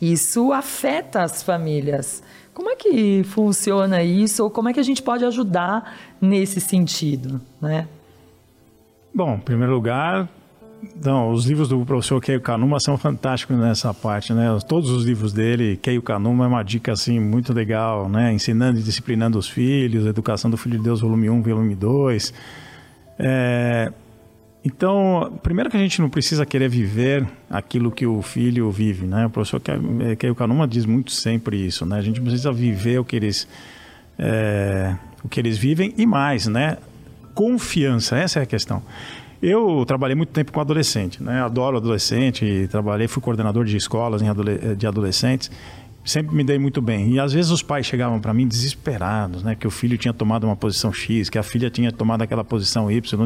Speaker 1: Isso afeta as famílias. Como é que funciona isso ou como é que a gente pode ajudar nesse sentido, né?
Speaker 3: Bom, em primeiro lugar, então, os livros do professor Keio Kanuma são fantásticos nessa parte, né? Todos os livros dele, Keio Kanuma é uma dica assim muito legal, né? Ensinando e disciplinando os filhos, Educação do Filho de Deus, volume 1, volume 2. É... Então, primeiro que a gente não precisa querer viver aquilo que o filho vive, né? O professor Keio Kanuma diz muito sempre isso, né? A gente precisa viver o que eles é... o que eles vivem e mais, né? Confiança, essa é a questão. Eu trabalhei muito tempo com adolescente, né? Adoro adolescente, trabalhei, fui coordenador de escolas de adolescentes. Sempre me dei muito bem. E às vezes os pais chegavam para mim desesperados, né? Que o filho tinha tomado uma posição X, que a filha tinha tomado aquela posição Y.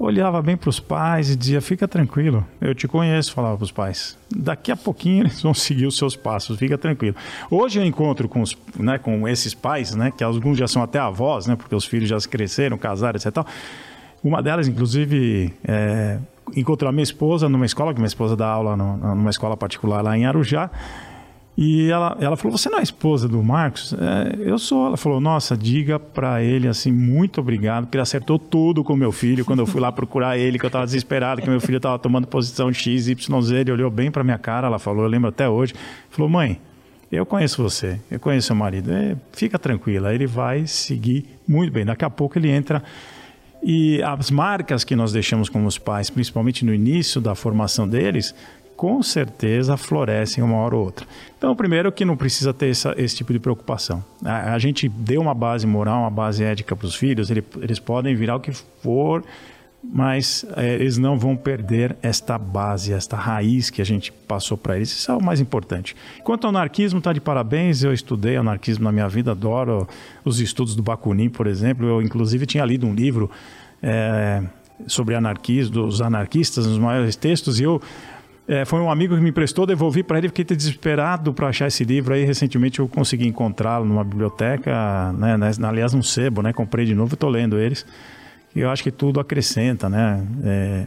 Speaker 3: Eu olhava bem para os pais e dizia: Fica tranquilo, eu te conheço. Falava para os pais: Daqui a pouquinho <laughs> eles vão seguir os seus passos, fica tranquilo. Hoje eu encontro com, os, né, com esses pais, né, que alguns já são até avós, né, porque os filhos já cresceram, casaram, etc. Uma delas, inclusive, é, encontrou a minha esposa numa escola, que minha esposa dá aula numa escola particular lá em Arujá. E ela, ela falou: Você não é esposa do Marcos? É, eu sou. Ela falou: Nossa, diga para ele assim, muito obrigado, porque ele acertou tudo com meu filho. Quando eu fui lá procurar ele, que eu estava desesperado, que meu filho estava tomando posição X, Y, Z. Ele olhou bem para minha cara. Ela falou: Eu lembro até hoje. Falou: Mãe, eu conheço você, eu conheço seu marido. É, fica tranquila, ele vai seguir muito bem. Daqui a pouco ele entra. E as marcas que nós deixamos como os pais, principalmente no início da formação deles, com certeza florescem uma hora ou outra. Então, primeiro que não precisa ter essa, esse tipo de preocupação. A, a, gente deu uma base moral, uma base ética para os filhos, ele, eles podem virar o que for, mas é, eles não vão perder esta base, esta raiz que a gente passou para eles. Isso é o mais importante. Quanto ao anarquismo, está de parabéns. Eu estudei anarquismo na minha vida, adoro os estudos do Bakunin, por exemplo. Eu, inclusive, tinha lido um livro é, sobre anarquismo, dos anarquistas, nos maiores textos, e eu é, foi um amigo que me emprestou, devolvi para ele, fiquei desesperado para achar esse livro. Aí recentemente eu consegui encontrá-lo numa biblioteca, né, aliás, num sebo, né? Comprei de novo e estou lendo eles. E eu acho que tudo acrescenta, né? É,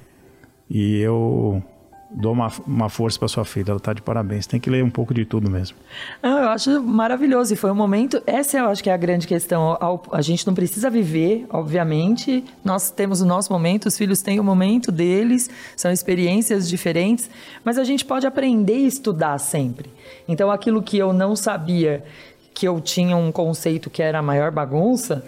Speaker 3: e eu dou uma, uma força para sua filha, ela está de parabéns. Tem que ler um pouco de tudo mesmo.
Speaker 1: Ah, eu acho maravilhoso. E foi um momento. Essa eu acho que é a grande questão. A gente não precisa viver, obviamente. Nós temos o nosso momento, os filhos têm o momento deles, são experiências diferentes, mas a gente pode aprender e estudar sempre. Então, aquilo que eu não sabia que eu tinha um conceito que era a maior bagunça,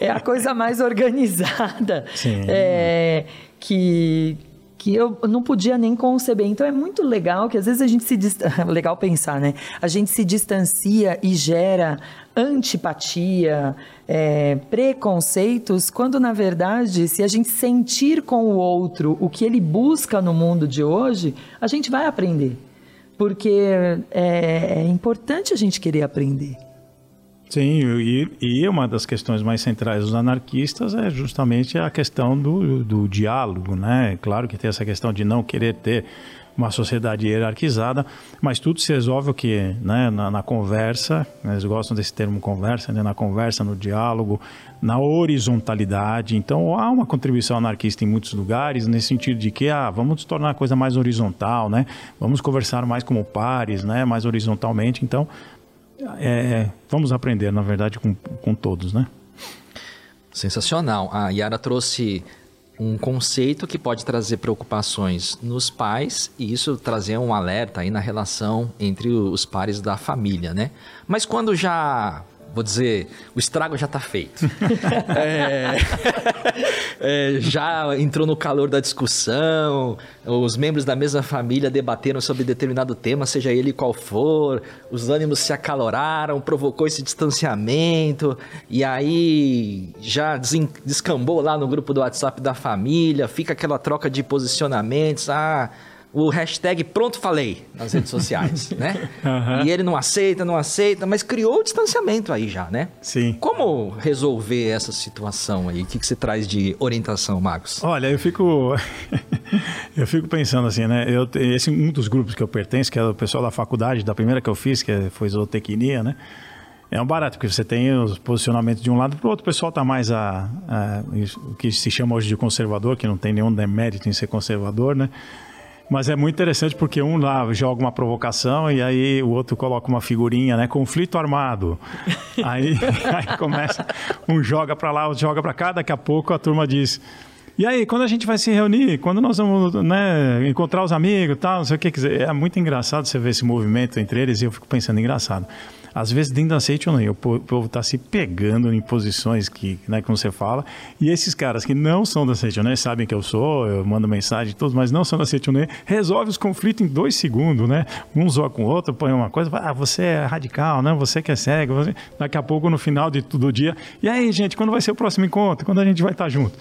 Speaker 1: é a coisa mais <laughs> organizada. Sim. É, que que eu não podia nem conceber. Então é muito legal que às vezes a gente se <laughs> legal pensar, né? A gente se distancia e gera antipatia, é, preconceitos, quando na verdade, se a gente sentir com o outro o que ele busca no mundo de hoje, a gente vai aprender. Porque é, é importante a gente querer aprender.
Speaker 3: Sim, e, e, uma das questões mais centrais dos anarquistas é justamente a questão do, do diálogo, né? Claro que tem essa questão de não querer ter uma sociedade hierarquizada, mas tudo se resolve o que, né? Na, na, conversa, eles gostam desse termo conversa, né? Na conversa, no diálogo, na horizontalidade. Então há uma contribuição anarquista em muitos lugares nesse sentido de que, ah, vamos tornar a coisa mais horizontal, né? Vamos conversar mais como pares, né? Mais horizontalmente. Então é, vamos aprender, na verdade, com, com todos, né?
Speaker 2: Sensacional. A Yara trouxe um conceito que pode trazer preocupações nos pais e isso trazer um alerta aí na relação entre os pares da família, né? Mas quando já vou dizer, o estrago já está feito. <laughs> é, <laughs> é, já entrou no calor da discussão, os membros da mesma família debateram sobre determinado tema, seja ele qual for, os ânimos se acaloraram, provocou esse distanciamento, e aí já descambou lá no grupo do WhatsApp da família, fica aquela troca de posicionamentos, ah o hashtag pronto falei nas redes sociais, né? <laughs> Uhum. E ele não aceita, não aceita, mas criou o distanciamento aí já, né?
Speaker 3: Sim.
Speaker 2: Como resolver essa situação aí? O que, que você traz de orientação, Marcos?
Speaker 3: Olha, eu fico <laughs> eu fico pensando assim, né? Eu, esse um dos grupos que eu pertenço, que é o pessoal da faculdade, da primeira que eu fiz, que foi zootecnia, né? É um barato, porque você tem os posicionamentos de um lado para o outro. O pessoal está mais a, a, o que se chama hoje de conservador, que não tem nenhum demérito em ser conservador, né? Mas é muito interessante porque um lá joga uma provocação e aí o outro coloca uma figurinha, né? Conflito armado. <laughs> aí, aí começa, um joga para lá, outro joga para cá, daqui a pouco a turma diz. E aí, quando a gente vai se reunir? Quando nós vamos né, encontrar os amigos tal, não sei o que. Dizer, é muito engraçado você ver esse movimento entre eles e eu fico pensando, engraçado às vezes dentro da não, o povo está se pegando em posições que, né, como você fala, e esses caras que não são da ou sabem que eu sou, eu mando mensagem todos, mas não são da ou resolve os conflitos em dois segundos, né? Um zoa com o outro, põe uma coisa, ah, você é radical, né? Você que é cego, você... daqui a pouco no final de todo dia, e aí, gente, quando vai ser o próximo encontro? Quando a gente vai estar junto?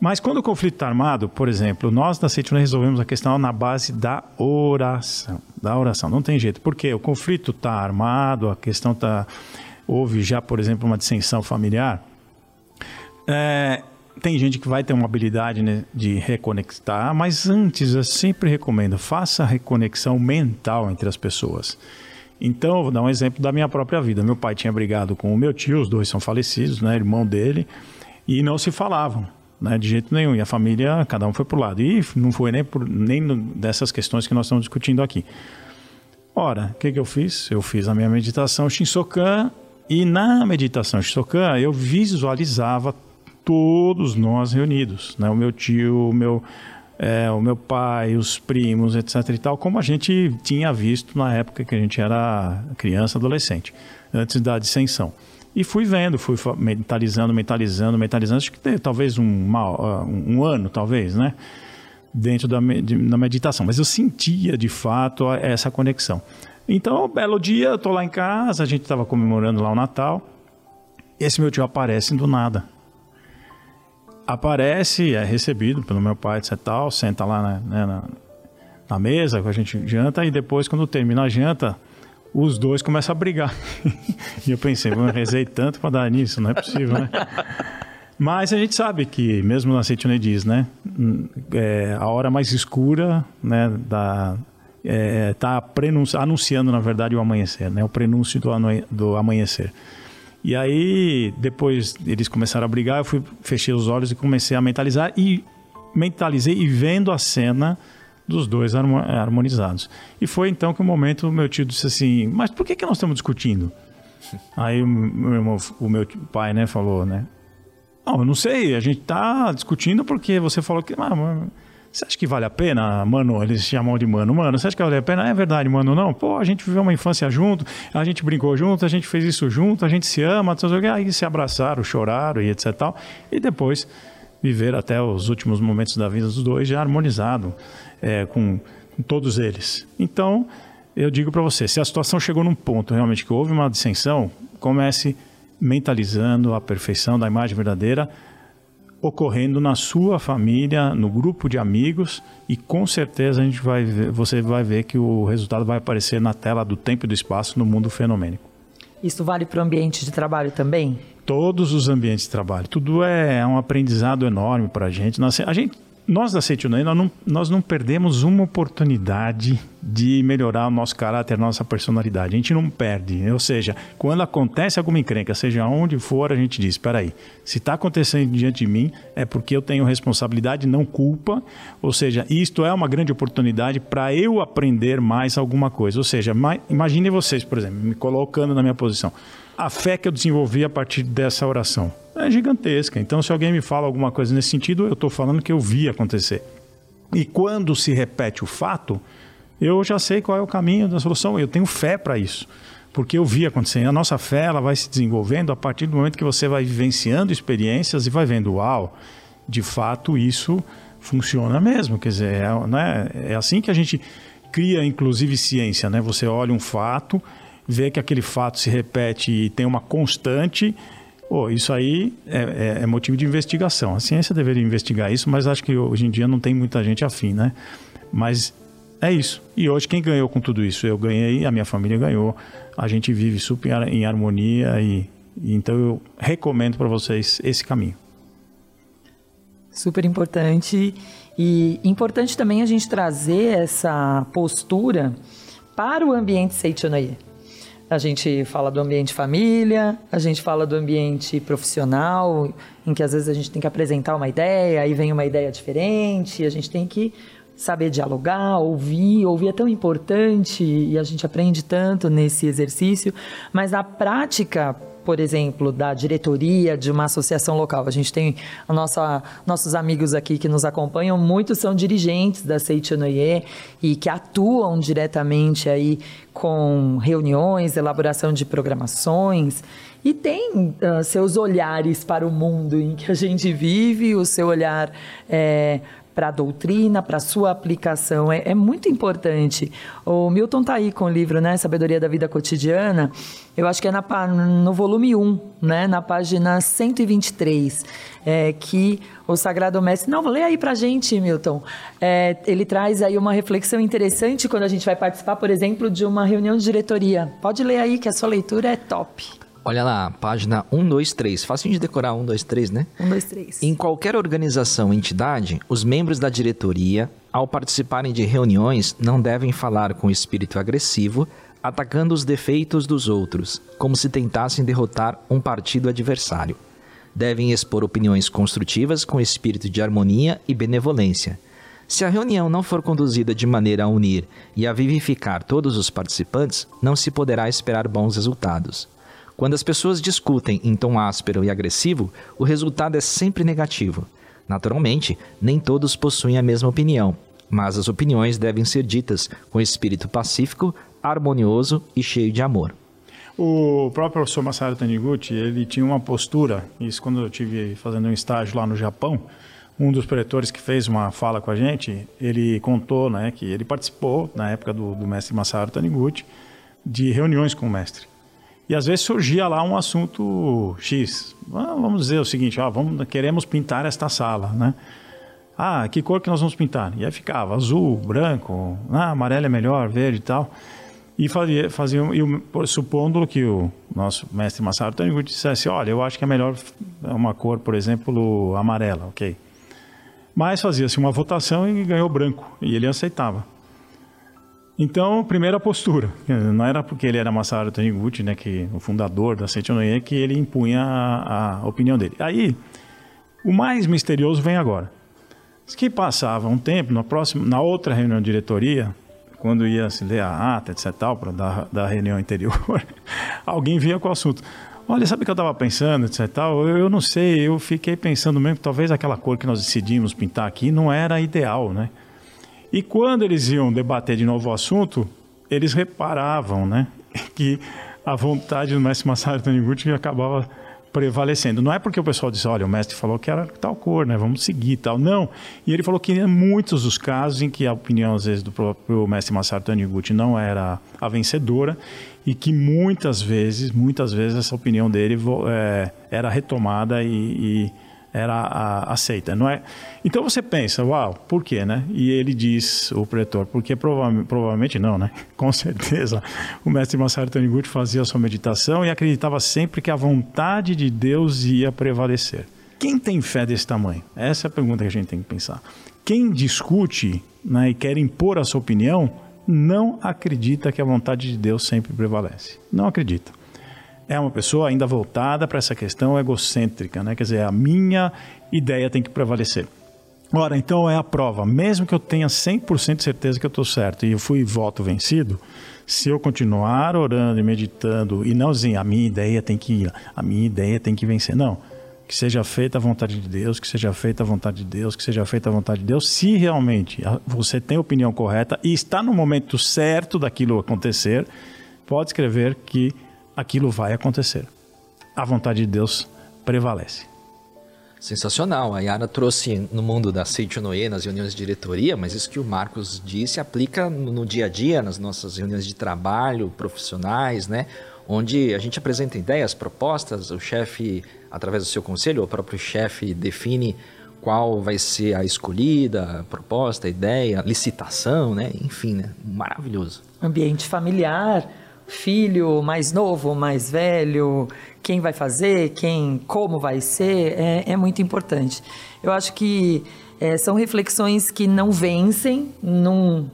Speaker 3: Mas quando o conflito está armado, por exemplo, nós da Seitina resolvemos a questão na base da oração. Da oração, não tem jeito. Porque o conflito está armado, a questão está. Houve já, por exemplo, uma dissensão familiar. É, tem gente que vai ter uma habilidade né, de reconectar, mas antes eu sempre recomendo, faça a reconexão mental entre as pessoas. Então, vou dar um exemplo da minha própria vida. Meu pai tinha brigado com o meu tio, os dois são falecidos, né, irmão dele, e não se falavam né, de jeito nenhum. E a família, cada um foi para o lado. E não foi nem, por, nem dessas questões que nós estamos discutindo aqui. Ora, o que, que eu fiz? Eu fiz a minha meditação Shinsokan e na meditação Shinsokan eu visualizava todos nós reunidos, né? O meu tio, o meu, é, o meu pai, os primos, etc e tal, como a gente tinha visto na época que a gente era criança, adolescente, antes da dissensão. E fui vendo, fui mentalizando, mentalizando, mentalizando, acho que talvez um, um ano, talvez, né? dentro da, de, da meditação, mas eu sentia de fato essa conexão. Então, belo dia, eu tô lá em casa, a gente estava comemorando lá o Natal, esse meu tio aparece do nada. Aparece, é recebido pelo meu pai, etc tal, senta lá né, né, na, na mesa, a gente janta, e depois, quando termina a janta, os dois começam a brigar. <laughs> e eu pensei, eu rezei tanto para dar nisso, não é possível, né? Mas a gente sabe que, mesmo na Seitione diz, né? É, a hora mais escura né, da, é, tá anunciando, na verdade, o amanhecer, né? O prenúncio do, do amanhecer. E aí, depois eles começaram a brigar, eu fui, fechei os olhos e comecei a mentalizar e mentalizei e vendo a cena dos dois harmonizados. E foi então que o momento o meu tio disse assim: "Mas por que que nós estamos discutindo?" <laughs> Aí o meu, o meu pai, né, falou, né? Não, eu não sei. A gente tá discutindo porque você falou que. Ah, você acha que vale a pena, mano? Eles chamam de mano. Mano, você acha que vale a pena? É verdade, mano, não. Pô, a gente viveu uma infância junto, a gente brincou junto, a gente fez isso junto, a gente se ama, aí se abraçaram, choraram e etc. Tal, e depois viver até os últimos momentos da vida dos dois já harmonizado é, com, todos eles. Então, eu digo para você, se a situação chegou num ponto realmente que houve uma dissensão, comece mentalizando a perfeição da imagem verdadeira ocorrendo na sua família, no grupo de amigos e com certeza a gente vai ver, você vai ver que o resultado vai aparecer na tela do tempo e do espaço no mundo fenomênico.
Speaker 1: Isso vale para o ambiente de trabalho também?
Speaker 3: Todos os ambientes de trabalho. Tudo é um aprendizado enorme para a gente. A gente nós da Seitunai, nós não, nós não perdemos uma oportunidade de melhorar o nosso caráter, nossa personalidade. A gente não perde. Ou seja, quando acontece alguma encrenca, seja onde for, a gente diz: espera aí, se está acontecendo diante de mim, é porque eu tenho responsabilidade, não culpa. Ou seja, isto é uma grande oportunidade para eu aprender mais alguma coisa. Ou seja, imagine vocês, por exemplo, me colocando na minha posição. A fé que eu desenvolvi a partir dessa oração é gigantesca. Então, se alguém me fala alguma coisa nesse sentido, eu estou falando que eu vi acontecer. E quando se repete o fato, eu já sei qual é o caminho da solução. Eu tenho fé para isso, porque eu vi acontecer. A nossa fé ela vai se desenvolvendo a partir do momento que você vai vivenciando experiências e vai vendo, uau, de fato isso funciona mesmo. Quer dizer, é, né, é assim que a gente cria, inclusive, ciência. Né? Você olha um fato, vê que aquele fato se repete e tem uma constante Pô, isso aí é, é, é, motivo de investigação. A ciência deveria investigar isso, mas acho que hoje em dia não tem muita gente afim, né? Mas é isso. E hoje quem ganhou com tudo isso? Eu ganhei, a minha família ganhou. A gente vive super em harmonia e, e então eu recomendo para vocês esse caminho.
Speaker 1: Super importante e importante também a gente trazer essa postura para o ambiente Seichonaye. A gente fala do ambiente família, a gente fala do ambiente profissional, em que às vezes a gente tem que apresentar uma ideia, aí vem uma ideia diferente, a gente tem que saber dialogar, ouvir, ouvir é tão importante e a gente aprende tanto nesse exercício, mas a prática por exemplo, da diretoria de uma associação local. A gente tem a nossa, nossos amigos aqui que nos acompanham, muitos são dirigentes da Seichonoye e que atuam diretamente aí com reuniões, elaboração de programações e tem uh, seus olhares para o mundo em que a gente vive, o seu olhar é, para a doutrina, para a sua aplicação. É, é, muito importante. O Milton está aí com o livro, né? Sabedoria da Vida Cotidiana. Eu acho que é na, no volume 1, né? na página 123, é, que o Sagrado Mestre... Não, lê aí para gente, Milton. É, ele traz aí uma reflexão interessante quando a gente vai participar, por exemplo, de uma reunião de diretoria. Pode ler aí, que a sua leitura é top.
Speaker 2: Olha lá, página 123. Facinho de decorar 123, né?
Speaker 1: 123.
Speaker 2: Em qualquer organização ou entidade, os membros da diretoria, ao participarem de reuniões, não devem falar com espírito agressivo, atacando os defeitos dos outros, como se tentassem derrotar um partido adversário. Devem expor opiniões construtivas com espírito de harmonia e benevolência. Se a reunião não for conduzida de maneira a unir e a vivificar todos os participantes, não se poderá esperar bons resultados. Quando as pessoas discutem em tom áspero e agressivo, o resultado é sempre negativo. Naturalmente, nem todos possuem a mesma opinião, mas as opiniões devem ser ditas com espírito pacífico, harmonioso e cheio de amor.
Speaker 3: O próprio professor Masaru Taniguchi, ele tinha uma postura, isso quando eu tive fazendo um estágio lá no Japão, um dos preletores que fez uma fala com a gente, ele contou né, que ele participou, na época do, do mestre Masaru Taniguchi, de reuniões com o mestre. E às vezes surgia lá um assunto X. Ah, vamos dizer o seguinte, ah, vamos, queremos pintar esta sala, né? Ah, que cor que nós vamos pintar? E aí ficava azul, branco, ah, amarelo é melhor, verde e tal. E fazia, fazia e supondo que o nosso mestre Masaru Taniguchi dissesse, olha, eu acho que é melhor uma cor, por exemplo, amarela, ok? Mas fazia-se uma votação e ganhou branco, e ele aceitava. Então, primeira postura, não era porque ele era Masaru Taniguchi, né, que o fundador da Seichonoye, que ele impunha a, a, opinião dele. Aí, o mais misterioso vem agora. Que passava um tempo, na próxima, na outra reunião de diretoria, quando ia se ler a ata, etc, tal, para da, da reunião anterior, <laughs> alguém vinha com o assunto. Olha, sabe o que eu estava pensando, etc tal? Eu, eu não sei, eu fiquei pensando mesmo que talvez aquela cor que nós decidimos pintar aqui não era ideal, né? E quando eles iam debater de novo o assunto, eles reparavam né, <laughs> que a vontade do mestre Masaru Taniguchi acabava prevalecendo. Não é porque o pessoal disse, olha, o mestre falou que era tal cor, né? Vamos seguir tal. Não. E ele falou que em muitos dos casos em que a opinião, às vezes, do próprio mestre Masaru Taniguchi não era a vencedora e que muitas vezes, muitas vezes essa opinião dele é, era retomada e, e era aceita, não é? Então você pensa, uau, por quê, né? E ele diz, o pretor, porque prova provavelmente não, né? <laughs> Com certeza, o mestre Masaru Taniguchi fazia sua meditação e acreditava sempre que a vontade de Deus ia prevalecer. Quem tem fé desse tamanho? Essa é a pergunta que a gente tem que pensar. Quem discute né, e quer impor a sua opinião, não acredita que a vontade de Deus sempre prevalece. Não acredita é uma pessoa ainda voltada para essa questão egocêntrica, né? Quer dizer, a minha ideia tem que prevalecer. Ora, então é a prova. Mesmo que eu tenha 100% de certeza que eu estou certo e eu fui voto vencido, se eu continuar orando e meditando e não dizer a minha ideia tem que ir, a minha ideia tem que vencer. Não. Que seja feita a vontade de Deus, que seja feita a vontade de Deus, que seja feita a vontade de Deus. Se realmente você tem a opinião correta e está no momento certo daquilo acontecer, pode escrever que aquilo vai acontecer. A vontade de Deus prevalece.
Speaker 2: Sensacional. A Yara trouxe no mundo da Seichonoye, nas reuniões de diretoria, mas isso que o Marcos disse aplica no dia a dia, nas nossas reuniões de trabalho, profissionais, né? Onde a gente apresenta ideias, propostas, o chefe, através do seu conselho, o próprio chefe define qual vai ser a escolhida, a proposta, a ideia, a licitação, né? Enfim, né? Maravilhoso.
Speaker 1: Ambiente familiar, filho mais novo, mais velho, quem vai fazer, quem, como vai ser, é, é muito importante. Eu acho que é, são reflexões que não vencem num,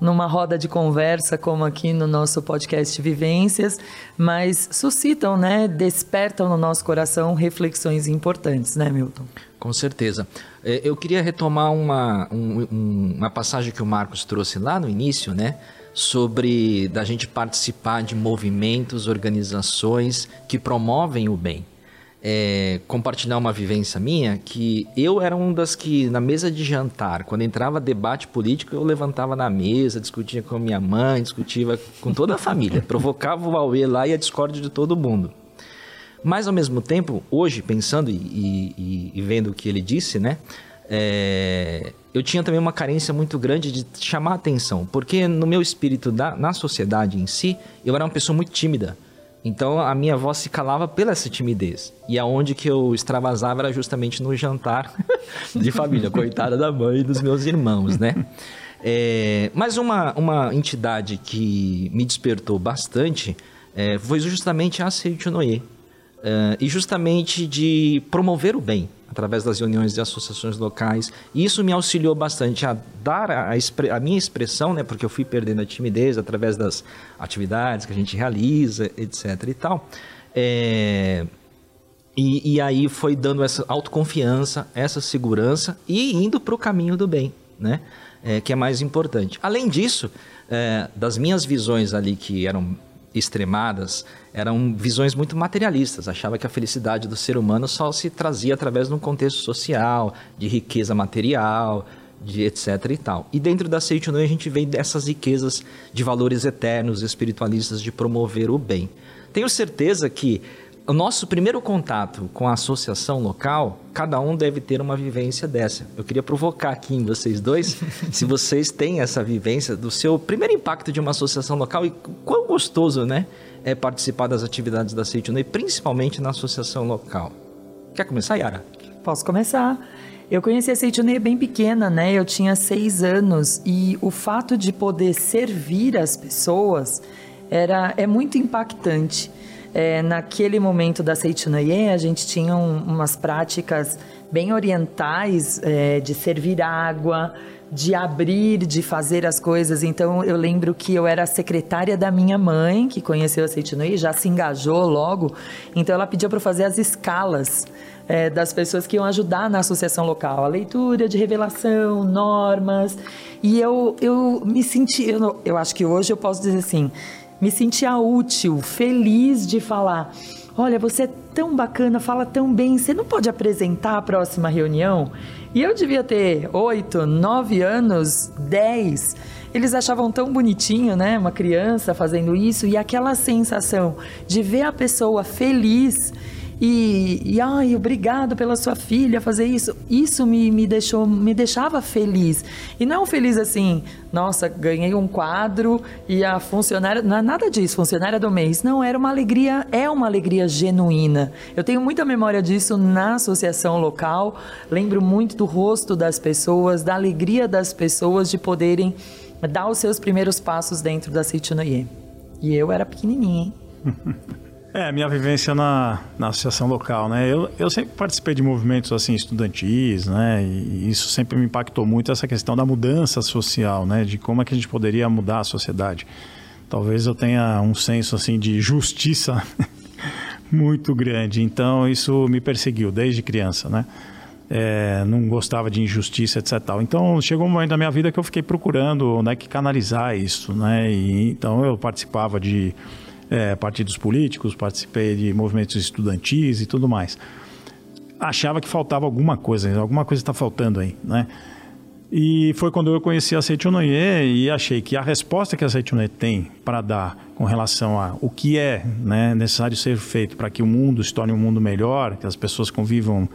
Speaker 1: numa roda de conversa como aqui no nosso podcast Vivências, mas suscitam, né, despertam no nosso coração reflexões importantes, né, Milton?
Speaker 2: Com certeza. É, eu queria retomar uma, um, uma passagem que o Marcos trouxe lá no início, né? Sobre da gente participar de movimentos, organizações que promovem o bem. É, compartilhar uma vivência minha que eu era um das que na mesa de jantar, quando entrava debate político, eu levantava na mesa, discutia com minha mãe, discutia com toda a família, <laughs> provocava o auê lá e a discórdia de todo mundo. Mas ao mesmo tempo, hoje pensando e, e, e vendo o que ele disse, né, é, eu tinha também uma carência muito grande de chamar atenção, porque no meu espírito, da, na sociedade em si, eu era uma pessoa muito tímida. Então a minha voz se calava pela essa timidez. E aonde que eu extravasava era justamente no jantar <laughs> de família, coitada da mãe e dos meus irmãos, né? É, mas uma, uma entidade que me despertou bastante é, foi justamente a Seichonoye. Uh, e justamente de promover o bem através das reuniões de associações locais. E isso me auxiliou bastante a dar a, a, minha expressão, né, porque eu fui perdendo a timidez através das atividades que a gente realiza, etc. e tal. É, e, e, aí foi dando essa autoconfiança, essa segurança e indo para o caminho do bem. né? É, que é mais importante. Além disso, é, das minhas visões ali que eram extremadas, eram visões muito materialistas. Achava que a felicidade do ser humano só se trazia através de um contexto social, de riqueza material, de etc e tal. E dentro da Seitonui a gente vê dessas riquezas de valores eternos, espiritualistas, de promover o bem. Tenho certeza que o nosso primeiro contato com a associação local, cada um deve ter uma vivência dessa. Eu queria provocar aqui em vocês dois, <laughs> se vocês têm essa vivência do seu primeiro impacto de uma associação local e quão gostoso, né, é participar das atividades da Seitonui, principalmente na associação local. Quer começar, Yara?
Speaker 1: Posso começar. Eu conheci a Seitonei bem pequena, né? Eu tinha seis anos e o fato de poder servir as pessoas era é muito impactante. É, naquele momento da Seitunoye, a gente tinha um, umas práticas bem orientais é, de servir água, de abrir, de fazer as coisas. Então, eu lembro que eu era secretária da minha mãe, que conheceu a Seitunoye, já se engajou logo. Então, ela pediu para fazer as escalas é, das pessoas que iam ajudar na associação local. A leitura de revelação, normas. E eu, eu me senti... Eu, eu acho que hoje eu posso dizer assim me sentia útil, feliz de falar. Olha, você é tão bacana, fala tão bem, você não pode apresentar a próxima reunião? E eu devia ter oito, nove anos, dez. Eles achavam tão bonitinho, né? Uma criança fazendo isso e aquela sensação de ver a pessoa feliz e, e ai, obrigado pela sua filha fazer isso. Isso me, me deixou, me deixava feliz. E não feliz assim, nossa, ganhei um quadro e a funcionária, não é nada disso, funcionária do mês. Não, era uma alegria, é uma alegria genuína. Eu tenho muita memória disso na associação local. Lembro muito do rosto das pessoas, da alegria das pessoas de poderem dar os seus primeiros passos dentro da Seitunoye. E eu era pequenininha, hein? <laughs>
Speaker 3: É, minha vivência na, na associação local, né? Eu, eu sempre participei de movimentos assim estudantis, né? E isso sempre me impactou muito essa questão da mudança social, né? De como é que a gente poderia mudar a sociedade. Talvez eu tenha um senso assim de justiça <laughs> muito grande. Então isso me perseguiu desde criança, né? É, não gostava de injustiça, etc. Então chegou um momento da minha vida que eu fiquei procurando, né, que canalizar isso, né? E, então eu participava de é, partidos políticos, participei de movimentos estudantis e tudo mais. Achava que faltava alguma coisa, alguma coisa está faltando aí, né? E foi quando eu conheci a Seitunoye e achei que a resposta que a Seitunoye tem para dar com relação a o que é né, necessário ser feito para que o mundo se torne um mundo melhor, que as pessoas convivam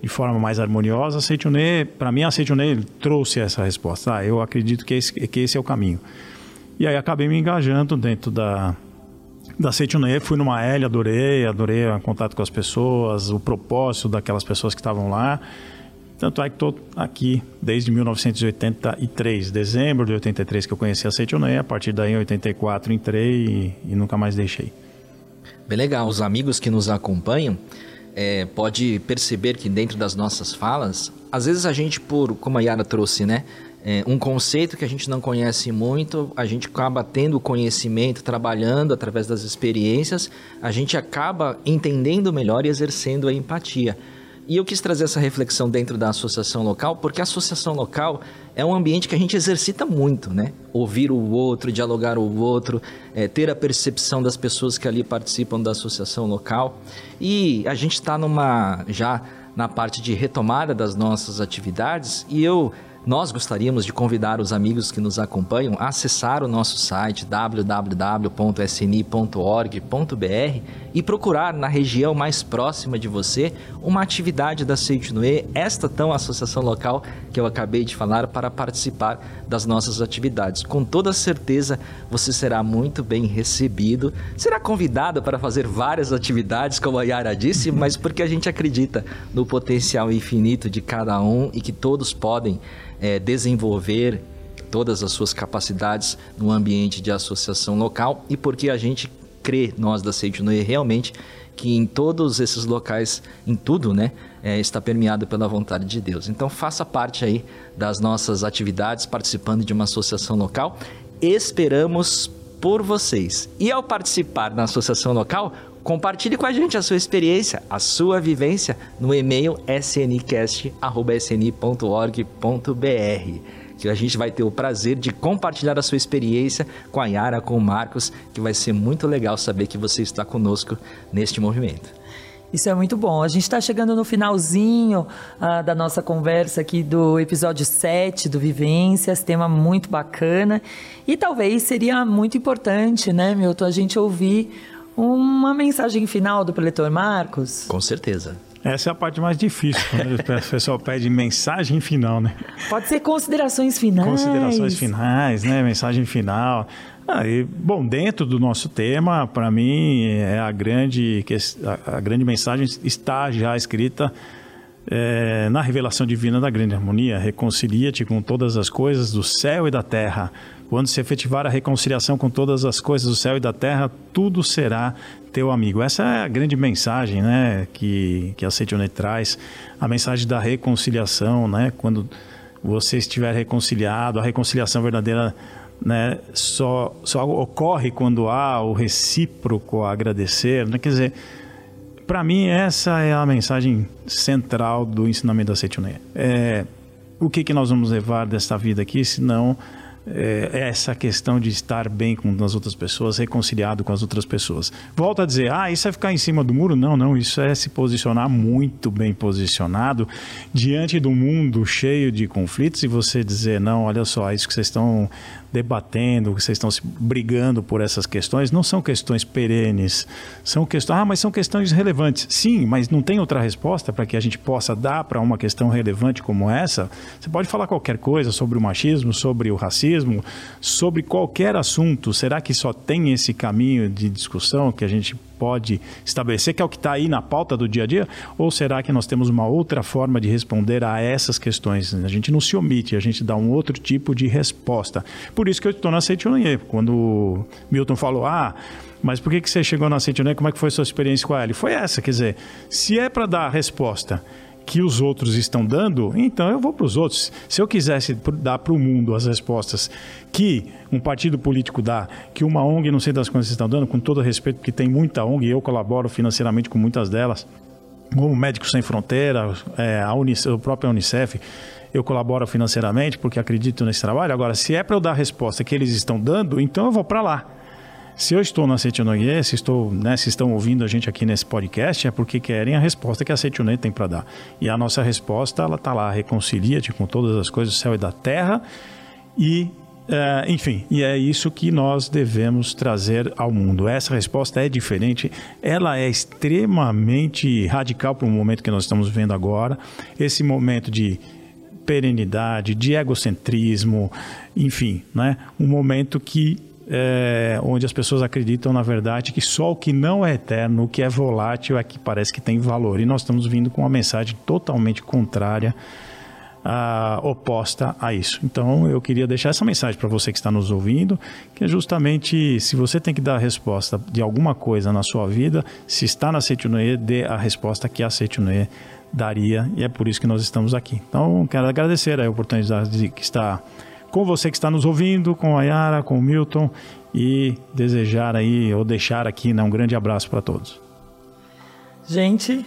Speaker 3: de forma mais harmoniosa, a Seitunoye, para mim a Seitunoye trouxe essa resposta. Ah, eu acredito que esse, que esse é o caminho. E aí acabei me engajando dentro da, da Seitunê, fui numa L, adorei, adorei o contato com as pessoas, o propósito daquelas pessoas que estavam lá. Tanto é que estou aqui desde 1983, dezembro de 83 que eu conheci a Seitunê, a partir daí em 84 entrei e, e, nunca mais deixei.
Speaker 2: Bem legal, os amigos que nos acompanham é, pode perceber que dentro das nossas falas, às vezes a gente por, como a Yara trouxe, né, é, um conceito que a gente não conhece muito, a gente acaba tendo conhecimento, trabalhando através das experiências, a gente acaba entendendo melhor e exercendo a empatia. E eu quis trazer essa reflexão dentro da associação local, porque a associação local é um ambiente que a gente exercita muito, né? Ouvir o outro, dialogar o outro, é, ter a percepção das pessoas que ali participam da associação local. E a gente está numa já na parte de retomada das nossas atividades e eu nós gostaríamos de convidar os amigos que nos acompanham a acessar o nosso site www.sni.org.br e procurar na região mais próxima de você uma atividade da Seitinoe, esta tão associação local que eu acabei de falar, para participar das nossas atividades. Com toda certeza você será muito bem recebido, será convidado para fazer várias atividades, como a Yara disse, mas porque a gente acredita no potencial infinito de cada um e que todos podem é, desenvolver todas as suas capacidades no ambiente de associação local e porque a gente crê, nós da Seidinoe, realmente que em todos esses locais, em tudo, né, é, está permeado pela vontade de Deus. Então faça parte aí das nossas atividades participando de uma associação local. Esperamos por vocês. E ao participar na associação local, Compartilhe com a gente a sua experiência, a sua vivência no e-mail sncast.sni.org.br. que a gente vai ter o prazer de compartilhar a sua experiência com a Yara, com o Marcos, que vai ser muito legal saber que você está conosco neste movimento.
Speaker 1: Isso é muito bom. A gente está chegando no finalzinho uh, da nossa conversa aqui do episódio 7 do Vivências, tema muito bacana. E talvez seria muito importante, né, Milton, a gente ouvir uma mensagem final do preletor Marcos.
Speaker 2: Com certeza.
Speaker 3: Essa é a parte mais difícil, quando o <laughs> pessoal pede mensagem final, né?
Speaker 1: Pode ser considerações finais.
Speaker 3: Considerações finais, né? Mensagem final. Ah, e, bom, dentro do nosso tema, para mim, é a grande, a, a grande mensagem está já escrita é, na revelação divina da grande harmonia. Reconcilia-te com todas as coisas do céu e da terra. Quando se efetivar a reconciliação com todas as coisas do céu e da terra, tudo será teu amigo. Essa é a grande mensagem né, que, que a Seitonei traz. A mensagem da reconciliação, né? Quando você estiver reconciliado, a reconciliação verdadeira né, só, só ocorre quando há o recíproco a agradecer. Né? Quer dizer, para mim, essa é a mensagem central do ensinamento da Seitonei. É, o que, que nós vamos levar desta vida aqui, se não é, essa questão de estar bem com as outras pessoas, reconciliado com as outras pessoas. Volto a dizer, ah, isso é ficar em cima do muro? Não, não, isso é se posicionar muito bem posicionado diante do mundo cheio de conflitos e você dizer, não, olha só, isso que vocês estão debatendo, vocês estão se brigando por essas questões, não são questões perenes, são questões, ah, mas são questões relevantes. Sim, mas não tem outra resposta para que a gente possa dar para uma questão relevante como essa. Você pode falar qualquer coisa sobre o machismo, sobre o racismo, sobre qualquer assunto. Será que só tem esse caminho de discussão que a gente pode estabelecer, que é o que está aí na pauta do dia a dia? Ou será que nós temos uma outra forma de responder a essas questões? A gente não se omite, a gente dá um outro tipo de resposta. Por isso que eu estou na Seitonê. Quando Milton falou, ah, mas por que, que você chegou na Seitonê? Como é que foi a sua experiência com ela? E foi essa, quer dizer, se é para dar a resposta que os outros estão dando, então eu vou para os outros. Se eu quisesse dar para o mundo as respostas que um partido político dá, que uma ONG, não sei das quantas estão dando, com todo respeito, porque tem muita ONG e eu colaboro financeiramente com muitas delas, como Médicos Sem Fronteira, é, a, Unicef, a própria Unicef, eu colaboro financeiramente porque acredito nesse trabalho. Agora, se é para eu dar a resposta que eles estão dando, então eu vou para lá. Se eu estou na Setionoye, se, estou, né, se estão ouvindo a gente aqui nesse podcast, é porque querem a resposta que a Setionoye tem para dar. E a nossa resposta, ela está lá, reconcilia-te com todas as coisas do céu e da terra e Uh, enfim, e é isso que nós devemos trazer ao mundo. Essa resposta é diferente, ela é extremamente radical para o momento que nós estamos vivendo agora. Esse momento de perenidade, de egocentrismo, enfim, né? um momento que é, onde as pessoas acreditam, na verdade, que só o que não é eterno, o que é volátil, é que parece que tem valor. E nós estamos vindo com uma mensagem totalmente contrária, uh, oposta a isso. Então, eu queria deixar essa mensagem para você que está nos ouvindo, que é justamente se você tem que dar a resposta de alguma coisa na sua vida, se está na Seitunoe, dê a resposta que a Seitunoe daria, e é por isso que nós estamos aqui. Então, quero agradecer a oportunidade de que está com você que está nos ouvindo, com a Yara, com o Milton e desejar aí, ou deixar aqui né, um grande abraço para todos.
Speaker 1: Gente,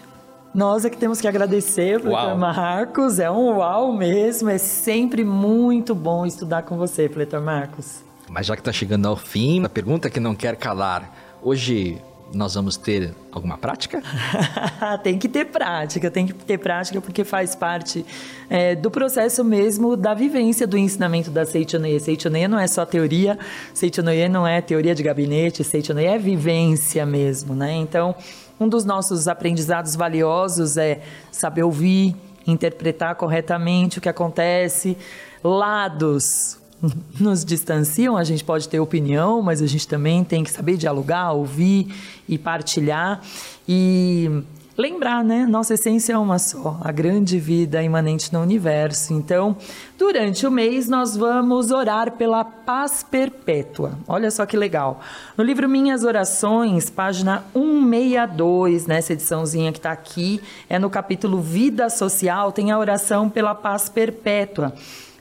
Speaker 1: nós é que temos que agradecer, Fletor Marcos. É um uau mesmo. É sempre muito bom estudar com você, Fletor Marcos.
Speaker 2: Mas já que está chegando ao fim, a pergunta que não quer calar. Hoje nós vamos ter alguma prática? <laughs>
Speaker 1: tem que ter prática, tem que ter prática porque faz parte é, do processo mesmo da vivência do ensinamento da Seichonoye. Seichonoye não é só teoria, Seichonoye não é teoria de gabinete, Seichonoye é vivência mesmo, né? Então, um dos nossos aprendizados valiosos é saber ouvir, interpretar corretamente o que acontece, lados <laughs> nos distanciam, a gente pode ter opinião, mas a gente também tem que saber dialogar, ouvir e partilhar e lembrar, né? Nossa essência é uma só, a grande vida imanente no universo. Então, durante o mês nós vamos orar pela paz perpétua. Olha só que legal. No livro Minhas Orações, página 162, nessa ediçãozinha que está aqui, é no capítulo Vida Social, tem a oração pela paz perpétua.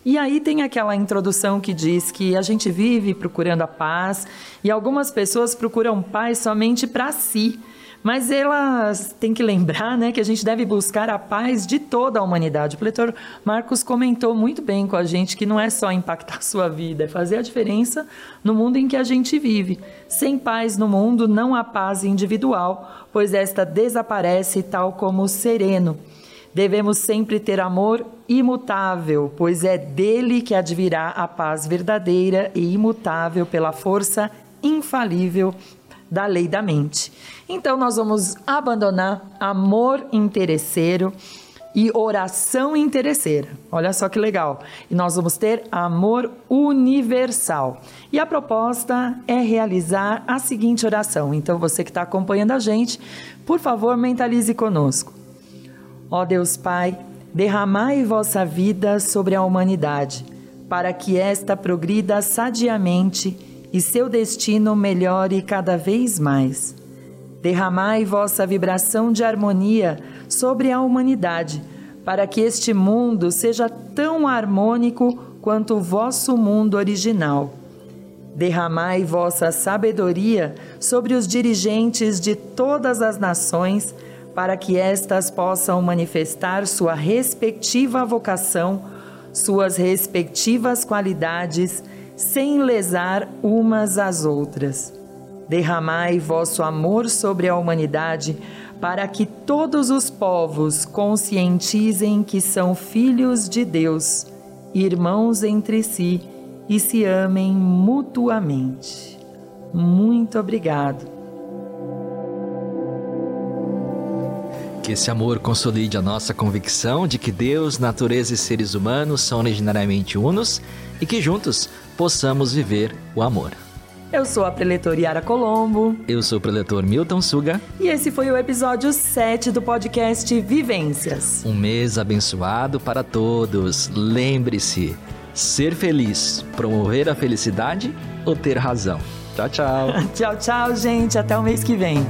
Speaker 1: E aí tem aquela introdução que diz que a gente vive procurando a paz e algumas pessoas procuram paz somente para si, Mas elas têm que lembrar né, que a gente deve buscar a paz de toda a humanidade. O pletor Marcos comentou muito bem com a gente que não é só impactar a sua vida, é fazer a diferença no mundo em que a gente vive. Sem paz no mundo não há paz individual, pois esta desaparece tal como o sereno. Devemos sempre ter amor imutável, pois é dele que advirá a paz verdadeira e imutável pela força infalível da lei da mente. Então nós vamos abandonar amor interesseiro e oração interesseira. Olha só que legal. E nós vamos ter amor universal. E a proposta é realizar a seguinte oração. Então você que está acompanhando a gente, por favor, mentalize conosco. Ó Deus Pai, derramai vossa vida sobre a humanidade, para que esta progrida sadiamente e seu destino melhore cada vez mais. Derramai vossa vibração de harmonia sobre a humanidade, para que este mundo seja tão harmônico quanto o vosso mundo original. Derramai vossa sabedoria sobre os dirigentes de todas as nações, para que estas possam manifestar sua respectiva vocação, suas respectivas qualidades, sem lesar umas às outras. Derramai vosso amor sobre a humanidade, para que todos os povos conscientizem que são filhos de Deus, irmãos entre si e se amem mutuamente. Muito obrigado.
Speaker 2: Que esse amor consolide a nossa convicção de que Deus, natureza e seres humanos são originariamente unos e que juntos possamos viver o amor.
Speaker 1: Eu sou a preletor Yara Colombo.
Speaker 2: Eu sou o preletor Milton Suga.
Speaker 1: E esse foi o episódio 7 do podcast Vivências.
Speaker 2: Um mês abençoado para todos. Lembre-se, ser feliz, promover a felicidade ou ter razão. Tchau, tchau. <laughs>
Speaker 1: tchau, tchau, gente. Até o mês que vem.